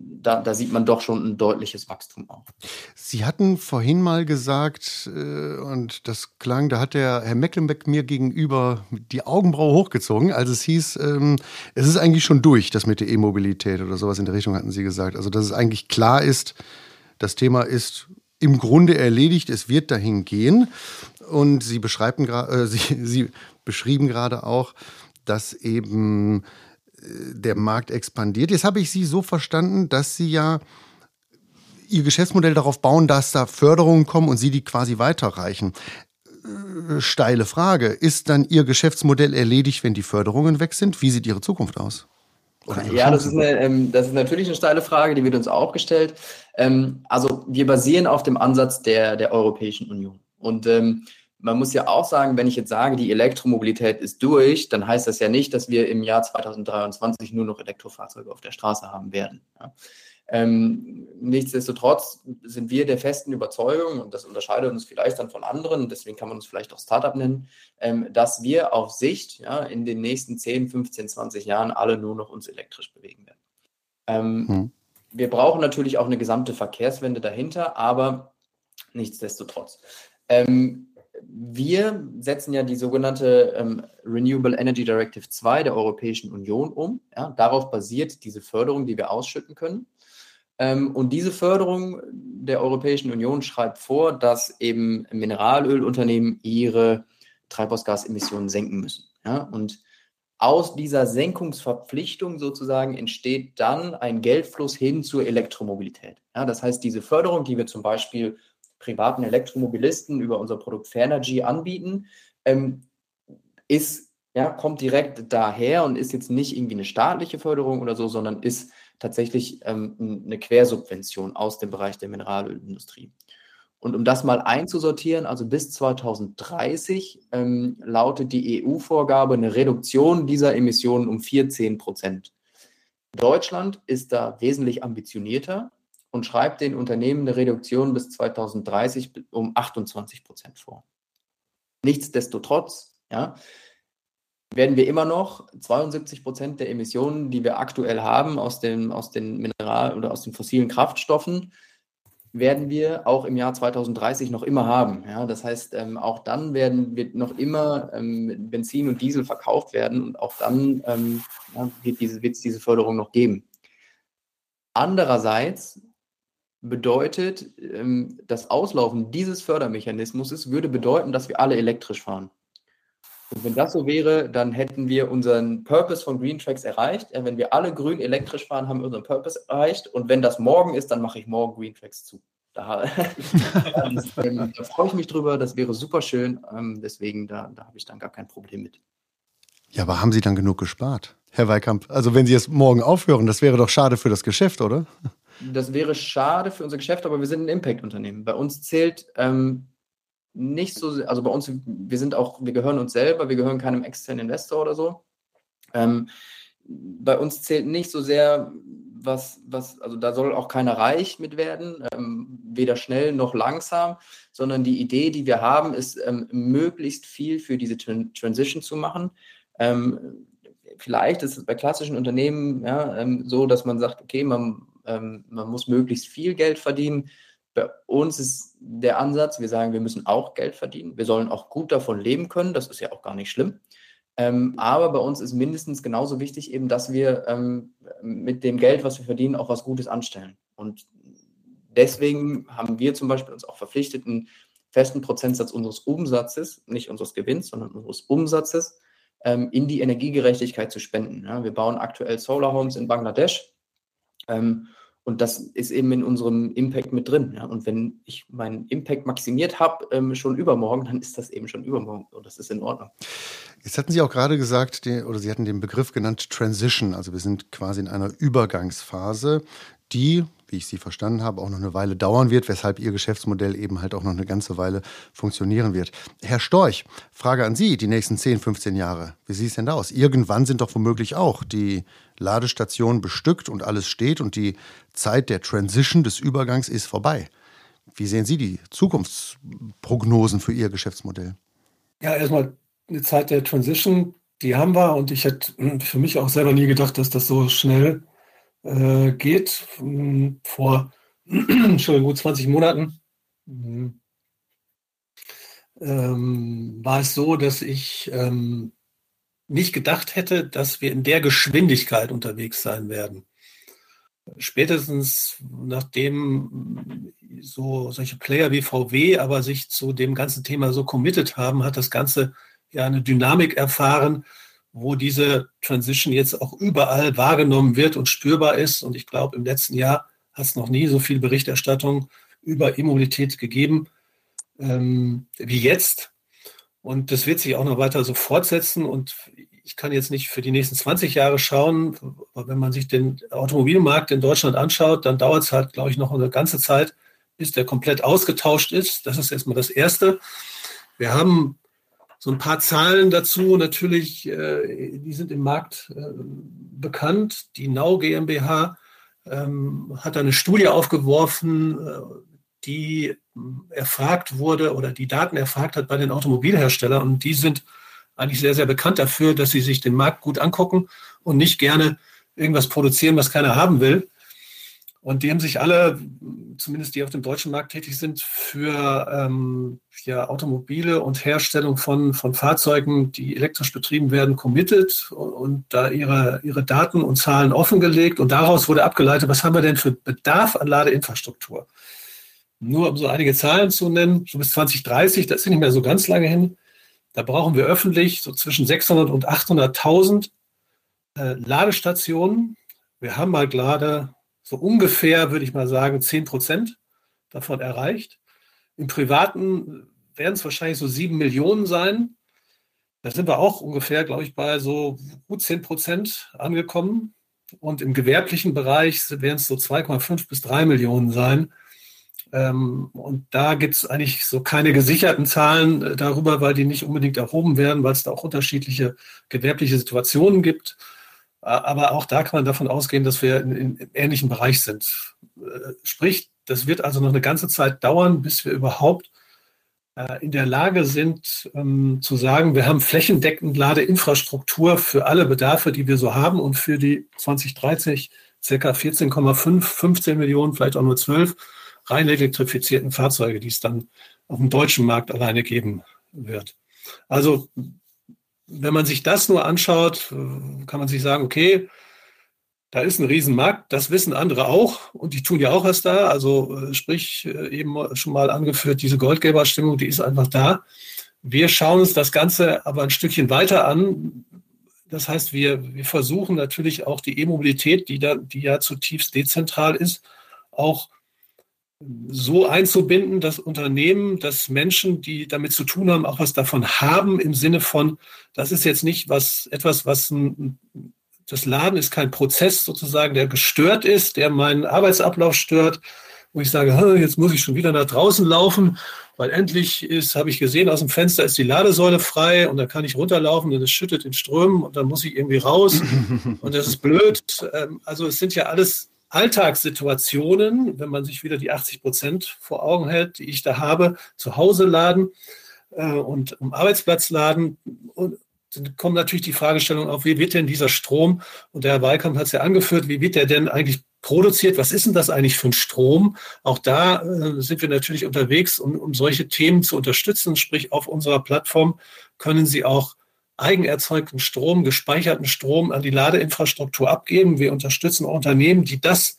da, da, sieht man doch schon ein deutliches Wachstum auch. Sie hatten vorhin mal gesagt, äh, und das klang, da hat der Herr Mecklenbeck mir gegenüber die Augenbraue hochgezogen, als es hieß, ähm, es ist eigentlich schon durch, das mit der E-Mobilität oder sowas in der Richtung hatten Sie gesagt. Also, dass es eigentlich klar ist, das Thema ist im Grunde erledigt, es wird dahin gehen. Und Sie, beschreiben, äh, Sie, Sie beschrieben gerade auch, dass eben der Markt expandiert. Jetzt habe ich Sie so verstanden, dass Sie ja Ihr Geschäftsmodell darauf bauen, dass da Förderungen kommen und Sie die quasi weiterreichen. Äh, steile Frage. Ist dann Ihr Geschäftsmodell erledigt, wenn die Förderungen weg sind? Wie sieht Ihre Zukunft aus? ja, das ist, eine, ähm, das ist natürlich eine steile Frage, die wird uns auch gestellt. Ähm, also wir basieren auf dem Ansatz der, der Europäischen Union. Und ähm, man muss ja auch sagen, wenn ich jetzt sage, die Elektromobilität ist durch, dann heißt das ja nicht, dass wir im Jahr 2023 nur noch Elektrofahrzeuge auf der Straße haben werden. Ja. Ähm, nichtsdestotrotz sind wir der festen Überzeugung, und das unterscheidet uns vielleicht dann von anderen, deswegen kann man uns vielleicht auch Startup nennen, ähm, dass wir auf Sicht ja, in den nächsten 10, 15, 20 Jahren alle nur noch uns elektrisch bewegen werden. Ähm, hm. Wir brauchen natürlich auch eine gesamte Verkehrswende dahinter, aber nichtsdestotrotz. Ähm, wir setzen ja die sogenannte ähm, Renewable Energy Directive 2 der Europäischen Union um. Ja, darauf basiert diese Förderung, die wir ausschütten können. Ähm, und diese Förderung der Europäischen Union schreibt vor, dass eben Mineralölunternehmen ihre Treibhausgasemissionen senken müssen. Ja, und aus dieser Senkungsverpflichtung sozusagen entsteht dann ein Geldfluss hin zur Elektromobilität. Ja, das heißt, diese Förderung, die wir zum Beispiel privaten Elektromobilisten über unser Produkt Fairnergy anbieten, ähm, ist ja, kommt direkt daher und ist jetzt nicht irgendwie eine staatliche Förderung oder so, sondern ist tatsächlich ähm, eine Quersubvention aus dem Bereich der Mineralölindustrie. Und um das mal einzusortieren, also bis 2030 ähm, lautet die EU-Vorgabe eine Reduktion dieser Emissionen um 14 Prozent. Deutschland ist da wesentlich ambitionierter und schreibt den Unternehmen eine Reduktion bis 2030 um 28 Prozent vor. Nichtsdestotrotz ja, werden wir immer noch 72 Prozent der Emissionen, die wir aktuell haben aus den, aus den Mineral- oder aus den fossilen Kraftstoffen, werden wir auch im Jahr 2030 noch immer haben. Ja, das heißt, ähm, auch dann werden wird noch immer ähm, Benzin und Diesel verkauft werden und auch dann ähm, ja, wird es diese, diese Förderung noch geben. Andererseits bedeutet ähm, das Auslaufen dieses Fördermechanismus würde bedeuten, dass wir alle elektrisch fahren. Und wenn das so wäre, dann hätten wir unseren Purpose von Green Tracks erreicht. Wenn wir alle grün elektrisch fahren, haben wir unseren Purpose erreicht. Und wenn das morgen ist, dann mache ich morgen Green Tracks zu. Da, ähm, da freue ich mich drüber. Das wäre super schön. Ähm, deswegen, da, da habe ich dann gar kein Problem mit. Ja, aber haben Sie dann genug gespart, Herr Weikamp? Also wenn Sie jetzt morgen aufhören, das wäre doch schade für das Geschäft, oder? Das wäre schade für unser Geschäft, aber wir sind ein Impact-Unternehmen. Bei uns zählt ähm, nicht so, also bei uns, wir sind auch, wir gehören uns selber, wir gehören keinem externen Investor oder so. Ähm, bei uns zählt nicht so sehr, was, was, also da soll auch keiner reich mit werden, ähm, weder schnell noch langsam, sondern die Idee, die wir haben, ist, ähm, möglichst viel für diese Tran Transition zu machen. Ähm, vielleicht ist es bei klassischen Unternehmen ja, ähm, so, dass man sagt, okay, man, ähm, man muss möglichst viel Geld verdienen bei uns ist der Ansatz, wir sagen, wir müssen auch Geld verdienen. Wir sollen auch gut davon leben können. Das ist ja auch gar nicht schlimm. Ähm, aber bei uns ist mindestens genauso wichtig eben, dass wir ähm, mit dem Geld, was wir verdienen, auch was Gutes anstellen. Und deswegen haben wir zum Beispiel uns auch verpflichtet, einen festen Prozentsatz unseres Umsatzes, nicht unseres Gewinns, sondern unseres Umsatzes, ähm, in die Energiegerechtigkeit zu spenden. Ja, wir bauen aktuell Solar Homes in Bangladesch. Ähm, und das ist eben in unserem Impact mit drin. Ja? Und wenn ich meinen Impact maximiert habe, ähm, schon übermorgen, dann ist das eben schon übermorgen. Und das ist in Ordnung. Jetzt hatten Sie auch gerade gesagt, oder Sie hatten den Begriff genannt Transition. Also wir sind quasi in einer Übergangsphase, die wie ich Sie verstanden habe, auch noch eine Weile dauern wird, weshalb Ihr Geschäftsmodell eben halt auch noch eine ganze Weile funktionieren wird. Herr Storch, Frage an Sie, die nächsten 10, 15 Jahre. Wie sieht es denn da aus? Irgendwann sind doch womöglich auch die Ladestationen bestückt und alles steht und die Zeit der Transition, des Übergangs ist vorbei. Wie sehen Sie die Zukunftsprognosen für Ihr Geschäftsmodell? Ja, erstmal eine Zeit der Transition, die haben wir und ich hätte für mich auch selber nie gedacht, dass das so schnell äh, geht. Hm, vor schon gut 20 Monaten hm, ähm, war es so, dass ich ähm, nicht gedacht hätte, dass wir in der Geschwindigkeit unterwegs sein werden. Spätestens nachdem so solche Player wie VW aber sich zu dem ganzen Thema so committed haben, hat das Ganze ja eine Dynamik erfahren, wo diese Transition jetzt auch überall wahrgenommen wird und spürbar ist. Und ich glaube, im letzten Jahr hat es noch nie so viel Berichterstattung über E-Mobilität gegeben ähm, wie jetzt. Und das wird sich auch noch weiter so fortsetzen. Und ich kann jetzt nicht für die nächsten 20 Jahre schauen, aber wenn man sich den Automobilmarkt in Deutschland anschaut, dann dauert es halt, glaube ich, noch eine ganze Zeit, bis der komplett ausgetauscht ist. Das ist erstmal das Erste. Wir haben so ein paar Zahlen dazu. Natürlich, äh, die sind im Markt äh, bekannt. Die Nau GmbH ähm, hat eine Studie aufgeworfen, äh, die erfragt wurde oder die Daten erfragt hat bei den Automobilherstellern. Und die sind eigentlich sehr, sehr bekannt dafür, dass sie sich den Markt gut angucken und nicht gerne irgendwas produzieren, was keiner haben will. Und die haben sich alle, zumindest die auf dem deutschen Markt tätig sind, für ähm, ja, Automobile und Herstellung von, von Fahrzeugen, die elektrisch betrieben werden, committed und, und, da ihre, ihre Daten und Zahlen offengelegt. Und daraus wurde abgeleitet, was haben wir denn für Bedarf an Ladeinfrastruktur? Nur um so einige Zahlen zu nennen, so bis 2030, das ist nicht mehr so ganz lange hin, da brauchen wir öffentlich so zwischen 600 und 800.000 äh, Ladestationen. Wir haben mal gerade so ungefähr, würde ich mal sagen, 10 Prozent davon erreicht. Im Privaten werden es wahrscheinlich so sieben Millionen sein. Da sind wir auch ungefähr, glaube ich, bei so gut 10 Prozent angekommen. Und im gewerblichen Bereich werden es so 2,5 bis 3 Millionen sein. Ähm, und da gibt es eigentlich so keine gesicherten Zahlen äh, darüber, weil die nicht unbedingt erhoben werden, weil es da auch unterschiedliche gewerbliche Situationen gibt. Aber auch da kann man davon ausgehen, dass wir im ähnlichen Bereich sind. Äh, sprich, das wird also noch eine ganze Zeit dauern, bis wir überhaupt äh, in der Lage sind ähm, zu sagen, wir haben flächendeckend Ladeinfrastruktur für alle Bedarfe, die wir so haben und für die 2030 circa 14,5, 15 Millionen, vielleicht auch nur 12 rein elektrifizierten Fahrzeuge, die es dann auf dem deutschen Markt alleine geben wird. Also wenn man sich das nur anschaut, kann man sich sagen, okay, da ist ein Riesenmarkt, das wissen andere auch und die tun ja auch was da. Also äh, sprich, äh, eben schon mal angeführt, diese Goldgeberstimmung, die ist einfach da. Wir schauen uns das Ganze aber ein Stückchen weiter an. Das heißt, wir, wir versuchen natürlich auch die E-Mobilität, die, die ja zutiefst dezentral ist, auch so einzubinden, dass Unternehmen, dass Menschen, die damit zu tun haben, auch was davon haben im Sinne von, das ist jetzt nicht was, etwas, was ein, das Laden ist kein Prozess sozusagen, der gestört ist, der meinen Arbeitsablauf stört, wo ich sage, jetzt muss ich schon wieder nach draußen laufen, weil endlich ist, habe ich gesehen, aus dem Fenster ist die Ladesäule frei und da kann ich runterlaufen und es schüttet in Strömen und dann muss ich irgendwie raus und das ist blöd. Ähm, also es sind ja alles Alltagssituationen, wenn man sich wieder die 80 Prozent vor Augen hält, die ich da habe, zu Hause laden äh, und am Arbeitsplatz laden. Und dann kommt natürlich die Fragestellung auf, wie wird denn dieser Strom, und der Herr Weikamp hat es ja angeführt, wie wird der denn eigentlich produziert? Was ist denn das eigentlich für ein Strom? Auch da äh, sind wir natürlich unterwegs, um, um solche Themen zu unterstützen. Sprich, auf unserer Plattform können Sie auch eigenerzeugten Strom, gespeicherten Strom an die Ladeinfrastruktur abgeben. Wir unterstützen Unternehmen, die das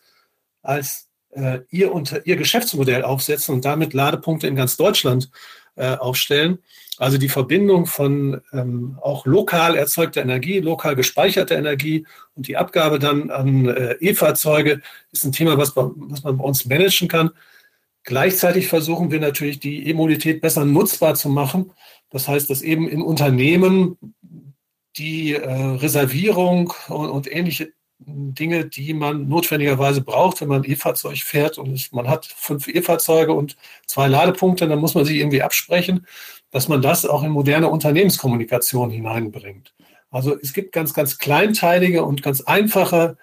als äh, ihr, unter, ihr Geschäftsmodell aufsetzen und damit Ladepunkte in ganz Deutschland äh, aufstellen. Also die Verbindung von ähm, auch lokal erzeugter Energie, lokal gespeicherter Energie und die Abgabe dann an äh, E-Fahrzeuge ist ein Thema, was, was man bei uns managen kann. Gleichzeitig versuchen wir natürlich, die E-Mobilität besser nutzbar zu machen. Das heißt, dass eben in Unternehmen die äh, Reservierung und, und, ähnliche Dinge, die man notwendigerweise braucht, wenn man ein E-Fahrzeug fährt und es, man hat fünf E-Fahrzeuge und zwei Ladepunkte, dann muss man sich irgendwie absprechen, dass man das auch in moderne Unternehmenskommunikation hineinbringt. Also es gibt ganz, ganz kleinteilige und ganz einfache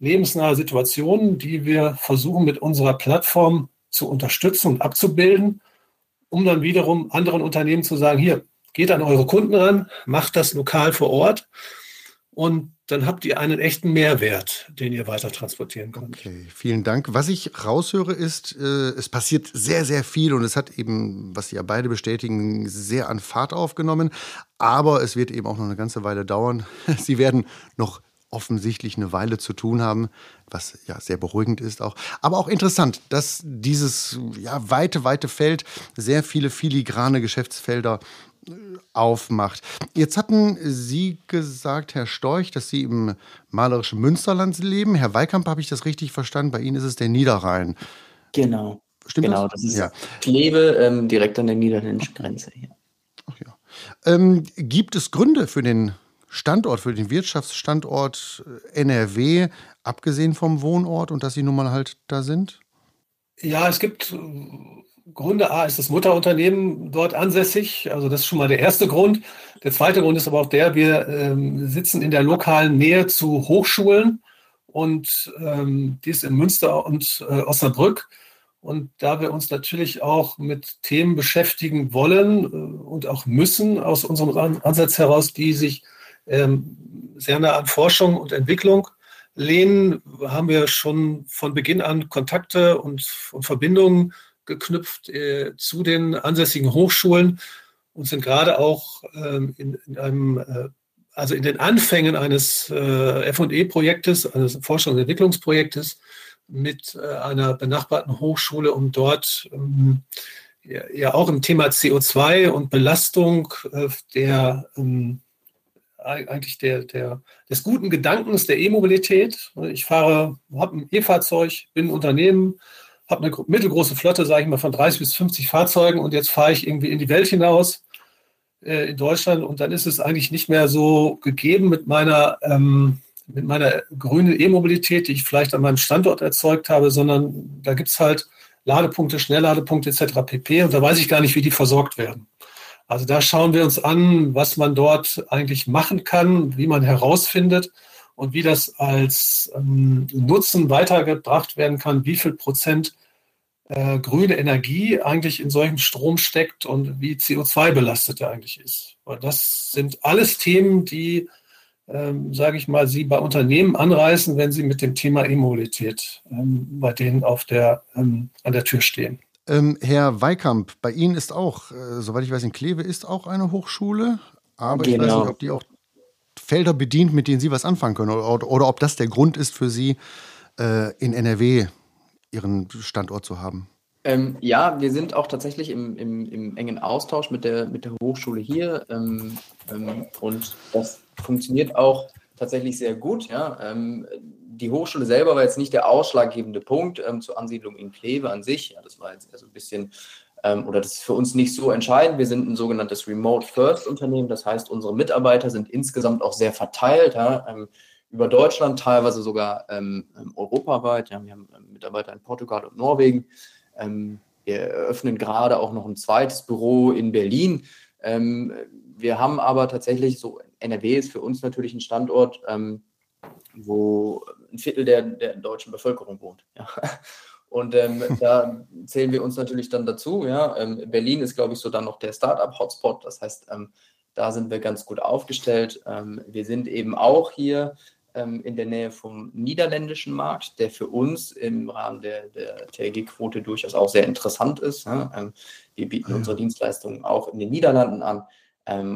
lebensnahe Situationen, die wir versuchen mit unserer Plattform zu unterstützen und abzubilden, um dann wiederum anderen Unternehmen zu sagen, hier, geht an eure Kunden ran, macht das lokal vor Ort und dann habt ihr einen echten Mehrwert, den ihr weiter transportieren könnt. Okay, vielen Dank. Was ich raushöre ist, äh, es passiert sehr, sehr viel und es hat eben, was Sie ja beide bestätigen, sehr an Fahrt aufgenommen. Aber es wird eben auch noch eine ganze Weile dauern. Sie werden noch offensichtlich eine Weile zu tun haben, was ja sehr beruhigend ist auch. Aber auch interessant, dass dieses ja, weite, weite Feld sehr viele filigrane Geschäftsfelder äh, aufmacht. Jetzt hatten Sie gesagt, Herr Storch, dass Sie im malerischen Münsterland leben. Herr Weikamp, habe ich das richtig verstanden? Bei Ihnen ist es der Niederrhein. Genau. Stimmt genau, das, das ist ja. Kleve ähm, direkt an der niederländischen Grenze. Ja. Ach ja. Ähm, gibt es Gründe für den Standort, für den Wirtschaftsstandort äh, NRW, abgesehen vom Wohnort und dass Sie nun mal halt da sind? Ja, es gibt äh, Gründe. A ist das Mutterunternehmen dort ansässig. Also das ist schon mal der erste Grund. Der zweite Grund ist aber auch der, wir ähm, sitzen in der lokalen Nähe zu Hochschulen und ähm, die ist in Münster und äh, Osnabrück. Und da wir uns natürlich auch mit Themen beschäftigen wollen äh, und auch müssen aus unserem Ansatz heraus, die sich ähm, sehr nah an Forschung und Entwicklung lehnen, haben wir schon von Beginn an Kontakte und, und Verbindungen geknüpft äh, zu den ansässigen Hochschulen und sind gerade auch ähm, in, in, einem, äh, also in den Anfängen eines äh, FE-Projektes, eines Forschungs- und Entwicklungsprojektes mit äh, einer benachbarten Hochschule, um dort ähm, ja, ja, auch im Thema CO2 und Belastung äh, der ähm, eigentlich der, der, des guten Gedankens der E-Mobilität. Ich fahre, habe ein E-Fahrzeug, bin ein Unternehmen, habe eine mittelgroße Flotte, sage ich mal, von 30 bis 50 Fahrzeugen und jetzt fahre ich irgendwie in die Welt hinaus. äh, in Deutschland und dann ist es eigentlich nicht mehr so gegeben mit meiner, ähm, mit meiner grünen E-Mobilität, die ich vielleicht an meinem Standort erzeugt habe, sondern da gibt es halt Ladepunkte, Schnellladepunkte etc. pp. Und da weiß ich gar nicht, wie die versorgt werden. Also da schauen wir uns an, was man dort eigentlich machen kann, wie man herausfindet und wie das als ähm, Nutzen weitergebracht werden kann, wie viel Prozent äh, grüne Energie eigentlich in solchem Strom steckt und wie CO2 belastet er eigentlich ist. Weil das sind alles Themen, die, ähm, sage ich mal, Sie bei Unternehmen anreißen, wenn Sie mit dem Thema E-Mobilität ähm, bei denen auf der, ähm, an der Tür stehen. Ähm, Herr Weikamp, bei Ihnen ist auch, äh, soweit ich weiß, in Kleve ist auch eine Hochschule, aber genau. ich weiß genau. nicht, ob die auch Felder bedient, mit denen Sie was anfangen können oder, oder ob das der Grund ist für Sie, äh, in NRW Ihren Standort zu haben. Ähm, ja, wir sind auch tatsächlich im, im, im, engen Austausch mit der, mit der Hochschule hier ähm, ähm, und das funktioniert auch tatsächlich sehr gut. Ja. Die Hochschule selber war jetzt nicht der ausschlaggebende Punkt ähm, zur Ansiedlung in Kleve an sich. Ja, das war jetzt so ein bisschen ähm, oder das ist für uns nicht so entscheidend. Wir sind ein sogenanntes Remote First Unternehmen. Das heißt, unsere Mitarbeiter sind insgesamt auch sehr verteilt. Ja, ähm, über Deutschland, teilweise sogar ähm, ähm europaweit. Ja, wir haben ähm, Mitarbeiter in Portugal und Norwegen. Wir eröffnen gerade auch noch ein zweites Büro in Berlin. Wir haben aber tatsächlich so, NRW ist für uns natürlich ein Standort, wo ein Viertel der, der deutschen Bevölkerung wohnt. Ja. Und ähm, da zählen wir uns natürlich dann dazu. Ja. Ähm, Berlin ist, glaube ich, so dann noch der Startup-Hotspot. Das heißt, ähm, da sind wir ganz gut aufgestellt. Ähm, wir sind eben auch hier ähm, in der Nähe vom niederländischen Markt, der für uns im Rahmen der, der TLG-Quote durchaus auch sehr interessant ist. Ja. Ähm, wir bieten ja. unsere Dienstleistungen auch in den Niederlanden an.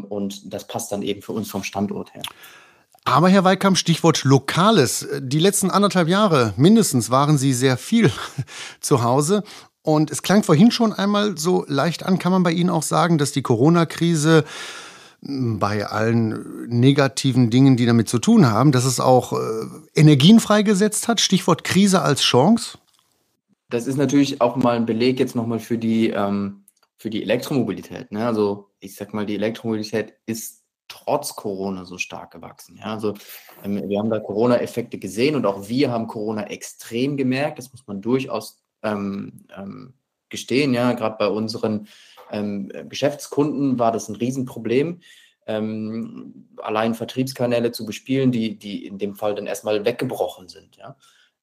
und das passt dann eben für uns vom Standort her. Aber Herr Weikam, Stichwort Lokales. Die letzten anderthalb Jahre mindestens waren Sie sehr viel zu Hause. Und es klang vorhin schon einmal so leicht an, kann man bei Ihnen auch sagen, dass die Corona-Krise hm, bei allen negativen Dingen, die damit zu tun haben, dass es auch äh, Energien freigesetzt hat? Stichwort Krise als Chance? Das ist natürlich auch mal ein Beleg jetzt nochmal für die, ähm, für die Elektromobilität. Ne? Also ich sag mal, die Elektromobilität ist trotz Corona so stark gewachsen. Ja, also ähm, wir haben da Corona-Effekte gesehen und auch wir haben Corona extrem gemerkt. Das muss man durchaus ähm, ähm, gestehen. Ja, gerade bei unseren ähm, Geschäftskunden war das ein Riesenproblem. Ähm, allein Vertriebskanäle zu bespielen, die, die in dem Fall dann erstmal weggebrochen sind. Ja.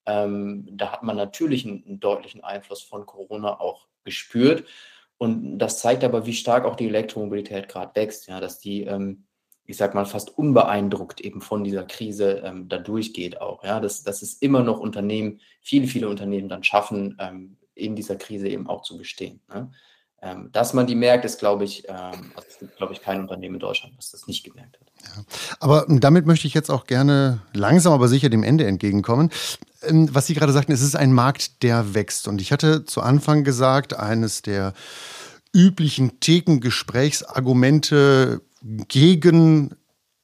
Ähm, da hat man natürlich einen, einen deutlichen Einfluss von Corona auch gespürt. Und das zeigt aber, wie stark auch die Elektromobilität gerade wächst, ja, dass die ähm, ich sag mal, fast unbeeindruckt eben von dieser Krise ähm, da durchgeht auch. Ja, dass, dass es immer noch Unternehmen, viele, viele Unternehmen dann schaffen, ähm, in dieser Krise eben auch zu bestehen. Ne? Ähm, dass man die merkt, ist, glaube ich, ähm, also es gibt, glaube ich, kein Unternehmen in Deutschland, was das nicht gemerkt hat. Ja. Aber damit möchte ich jetzt auch gerne langsam, aber sicher dem Ende entgegenkommen. Ähm, was Sie gerade sagten, es ist ein Markt, der wächst. Und ich hatte zu Anfang gesagt, eines der üblichen Thekengesprächsargumente gegen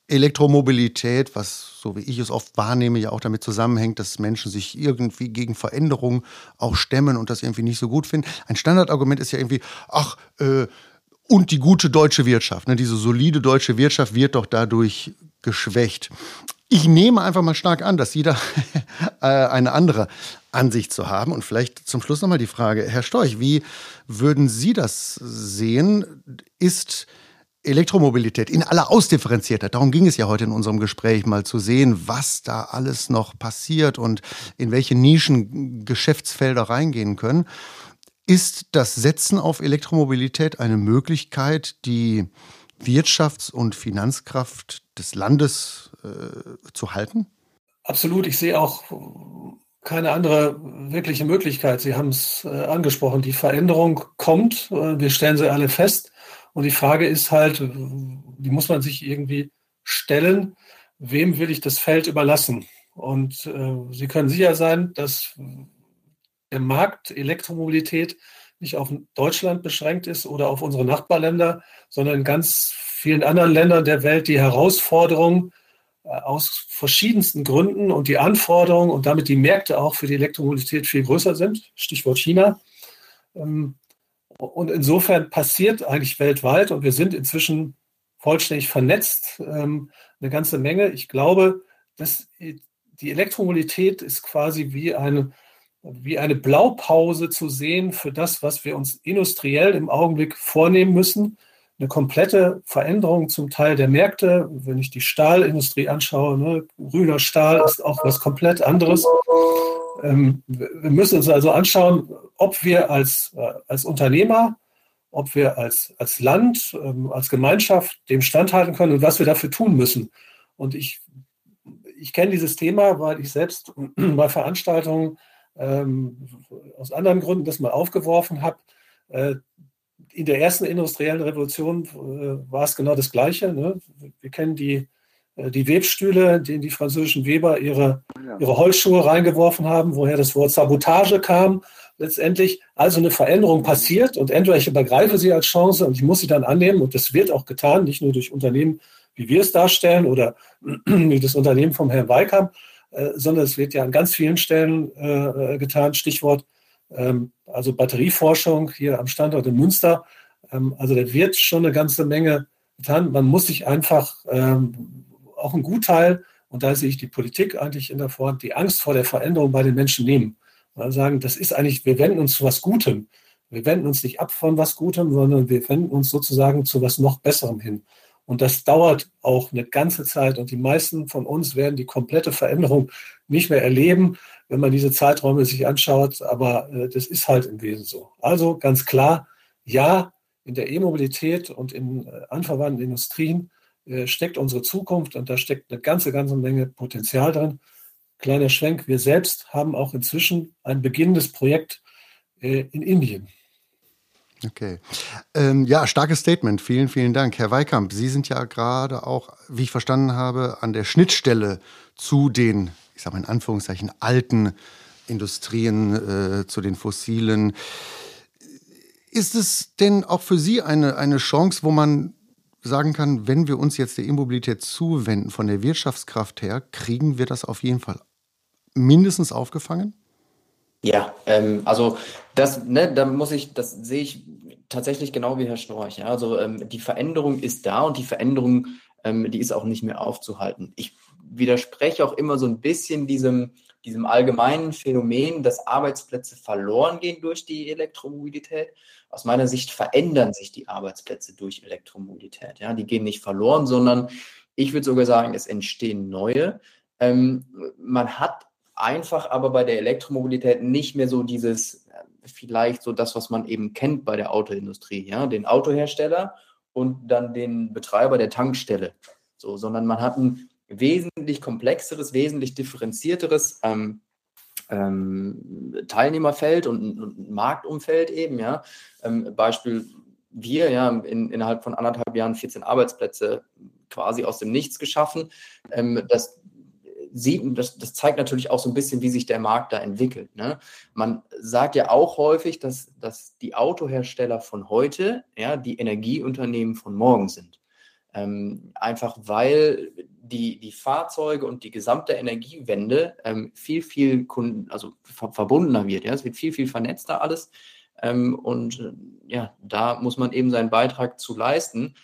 Elektromobilität, was, so wie ich es oft wahrnehme, ja auch damit zusammenhängt, dass Menschen sich irgendwie gegen Veränderungen auch stemmen und das irgendwie nicht so gut finden. Ein Standardargument ist ja irgendwie, ach, äh, und die gute deutsche Wirtschaft, ne, diese solide deutsche Wirtschaft wird doch dadurch geschwächt. Ich nehme einfach mal stark an, dass da äh, eine andere Ansicht zu haben. Und vielleicht zum Schluss nochmal die Frage, Herr Storch, wie würden Sie das sehen? Ist Elektromobilität in aller Ausdifferenziertheit. Darum ging es ja heute in unserem Gespräch, mal zu sehen, was da alles noch passiert und in welche Nischen Geschäftsfelder reingehen können. Ist das Setzen auf Elektromobilität eine Möglichkeit, die Wirtschafts- und Finanzkraft des Landes äh, zu halten? Absolut. Ich sehe auch keine andere wirkliche Möglichkeit. Sie haben es äh, angesprochen. Die Veränderung kommt. Äh, wir stellen sie alle fest. Und die Frage ist halt, die muss man sich irgendwie stellen, wem will ich das Feld überlassen? Und äh, Sie können sicher sein, dass der Markt Elektromobilität nicht auf Deutschland beschränkt ist oder auf unsere Nachbarländer, sondern in ganz vielen anderen Ländern der Welt die Herausforderungen äh, aus verschiedensten Gründen und die Anforderungen und damit die Märkte auch für die Elektromobilität viel größer sind. Stichwort China. Ähm, und insofern passiert eigentlich weltweit und wir sind inzwischen vollständig vernetzt, ähm, eine ganze Menge. Ich glaube, dass die Elektromobilität ist quasi wie eine, wie eine Blaupause zu sehen für das, was wir uns industriell im Augenblick vornehmen müssen. Eine komplette Veränderung zum Teil der Märkte. Wenn ich die Stahlindustrie anschaue, ne, grüner Stahl ist auch was komplett anderes. Ähm, wir müssen uns also anschauen, ob wir als, äh, als Unternehmer, ob wir als, als Land, ähm, als Gemeinschaft dem standhalten können und was wir dafür tun müssen. Und ich, ich kenne dieses Thema, weil ich selbst bei Veranstaltungen ähm, aus anderen Gründen das mal aufgeworfen habe. Äh, in der ersten industriellen Revolution äh, war es genau das Gleiche. Ne? Wir kennen die die Webstühle, in denen die französischen Weber ihre, ihre Holzschuhe reingeworfen haben, woher das Wort Sabotage kam. Letztendlich also eine Veränderung passiert und entweder ich übergreife sie als Chance und ich muss sie dann annehmen und das wird auch getan, nicht nur durch Unternehmen, wie wir es darstellen oder wie das Unternehmen vom Herrn Weikamp, äh, sondern es wird ja an ganz vielen Stellen äh, getan. Stichwort ähm, also Batterieforschung hier am Standort in Münster. Ähm, also da wird schon eine ganze Menge getan. Man muss sich einfach ähm, auch ein Gutteil, und da sehe ich die Politik eigentlich in der Front, die Angst vor der Veränderung bei den Menschen nehmen. Und sagen, das ist eigentlich, wir wenden uns zu was Gutem. Wir wenden uns nicht ab von was Gutem, sondern wir wenden uns sozusagen zu was noch Besserem hin. Und das dauert auch eine ganze Zeit. Und die meisten von uns werden die komplette Veränderung nicht mehr erleben, wenn man diese Zeiträume sich anschaut. Aber äh, das ist halt im Wesen so. Also ganz klar, ja, in der E-Mobilität und in äh, anverwandten Industrien steckt unsere Zukunft und da steckt eine ganze, ganze Menge Potenzial drin. Kleiner Schwenk, wir selbst haben auch inzwischen ein beginnendes Projekt äh, in Indien. Okay. Ähm, ja, starkes Statement. Vielen, vielen Dank. Herr Weikamp, Sie sind ja gerade auch, wie ich verstanden habe, an der Schnittstelle zu den, ich sage mal in Anführungszeichen, alten Industrien, äh, zu den fossilen. Ist es denn auch für Sie eine, eine Chance, wo man sagen kann, wenn wir uns jetzt der Immobilität zuwenden, von der Wirtschaftskraft her, kriegen wir das auf jeden Fall mindestens aufgefangen? Ja, ähm, also das, ne, da muss ich, das sehe ich tatsächlich genau wie Herr Storch. Ja? Also ähm, die Veränderung ist da und die Veränderung, ähm, die ist auch nicht mehr aufzuhalten. Ich widerspreche auch immer so ein bisschen diesem, diesem allgemeinen Phänomen, dass Arbeitsplätze verloren gehen durch die Elektromobilität. Aus meiner Sicht verändern sich die Arbeitsplätze durch Elektromobilität. Ja, die gehen nicht verloren, sondern ich würde sogar sagen, es entstehen neue. Ähm, man hat einfach aber bei der Elektromobilität nicht mehr so dieses, äh, vielleicht so das, was man eben kennt bei der Autoindustrie, ja, den Autohersteller und dann den Betreiber der Tankstelle. So, sondern man hat ein wesentlich komplexeres, wesentlich differenzierteres ähm, ähm, Teilnehmerfeld und, und Marktumfeld eben, ja. Ähm, Beispiel wir, ja, in, innerhalb von anderthalb Jahren 14 Arbeitsplätze quasi aus dem Nichts geschaffen. Ähm, das sieht, das, das zeigt natürlich auch so ein bisschen, wie sich der Markt da entwickelt. Ne? Man sagt ja auch häufig, dass, dass die Autohersteller von heute ja, die Energieunternehmen von morgen sind. Ähm, einfach weil die, die Fahrzeuge und die gesamte Energiewende ähm, viel, viel Kunden, also ver verbundener wird. Ja? Es wird viel, viel vernetzter alles. Ähm, und äh, ja, da muss man eben seinen Beitrag zu leisten.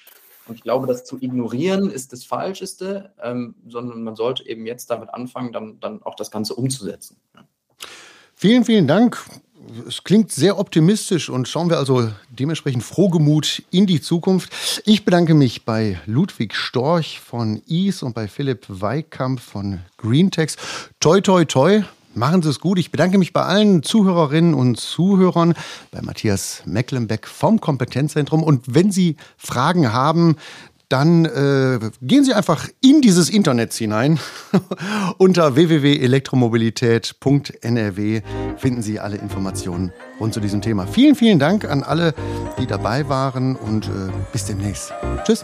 Und ich glaube, das zu ignorieren ist das Falscheste, ähm, sondern man sollte eben jetzt damit anfangen, dann, dann auch das Ganze umzusetzen. Ja. Vielen, vielen Dank es klingt sehr optimistisch und schauen wir also dementsprechend frohgemut in die Zukunft. Ich bedanke mich bei Ludwig Storch von IS und bei Philipp Weikamp von Greentex. Toi, toi, toi. Machen Sie es gut. Ich bedanke mich bei allen Zuhörerinnen und Zuhörern, bei Matthias Mecklenbeck vom Kompetenzzentrum. Und wenn Sie Fragen haben, dann äh, gehen Sie einfach in dieses Internet hinein. Unter www.elektromobilität.nrw finden Sie alle Informationen rund zu diesem Thema. Vielen, vielen Dank an alle, die dabei waren und äh, bis demnächst. Tschüss.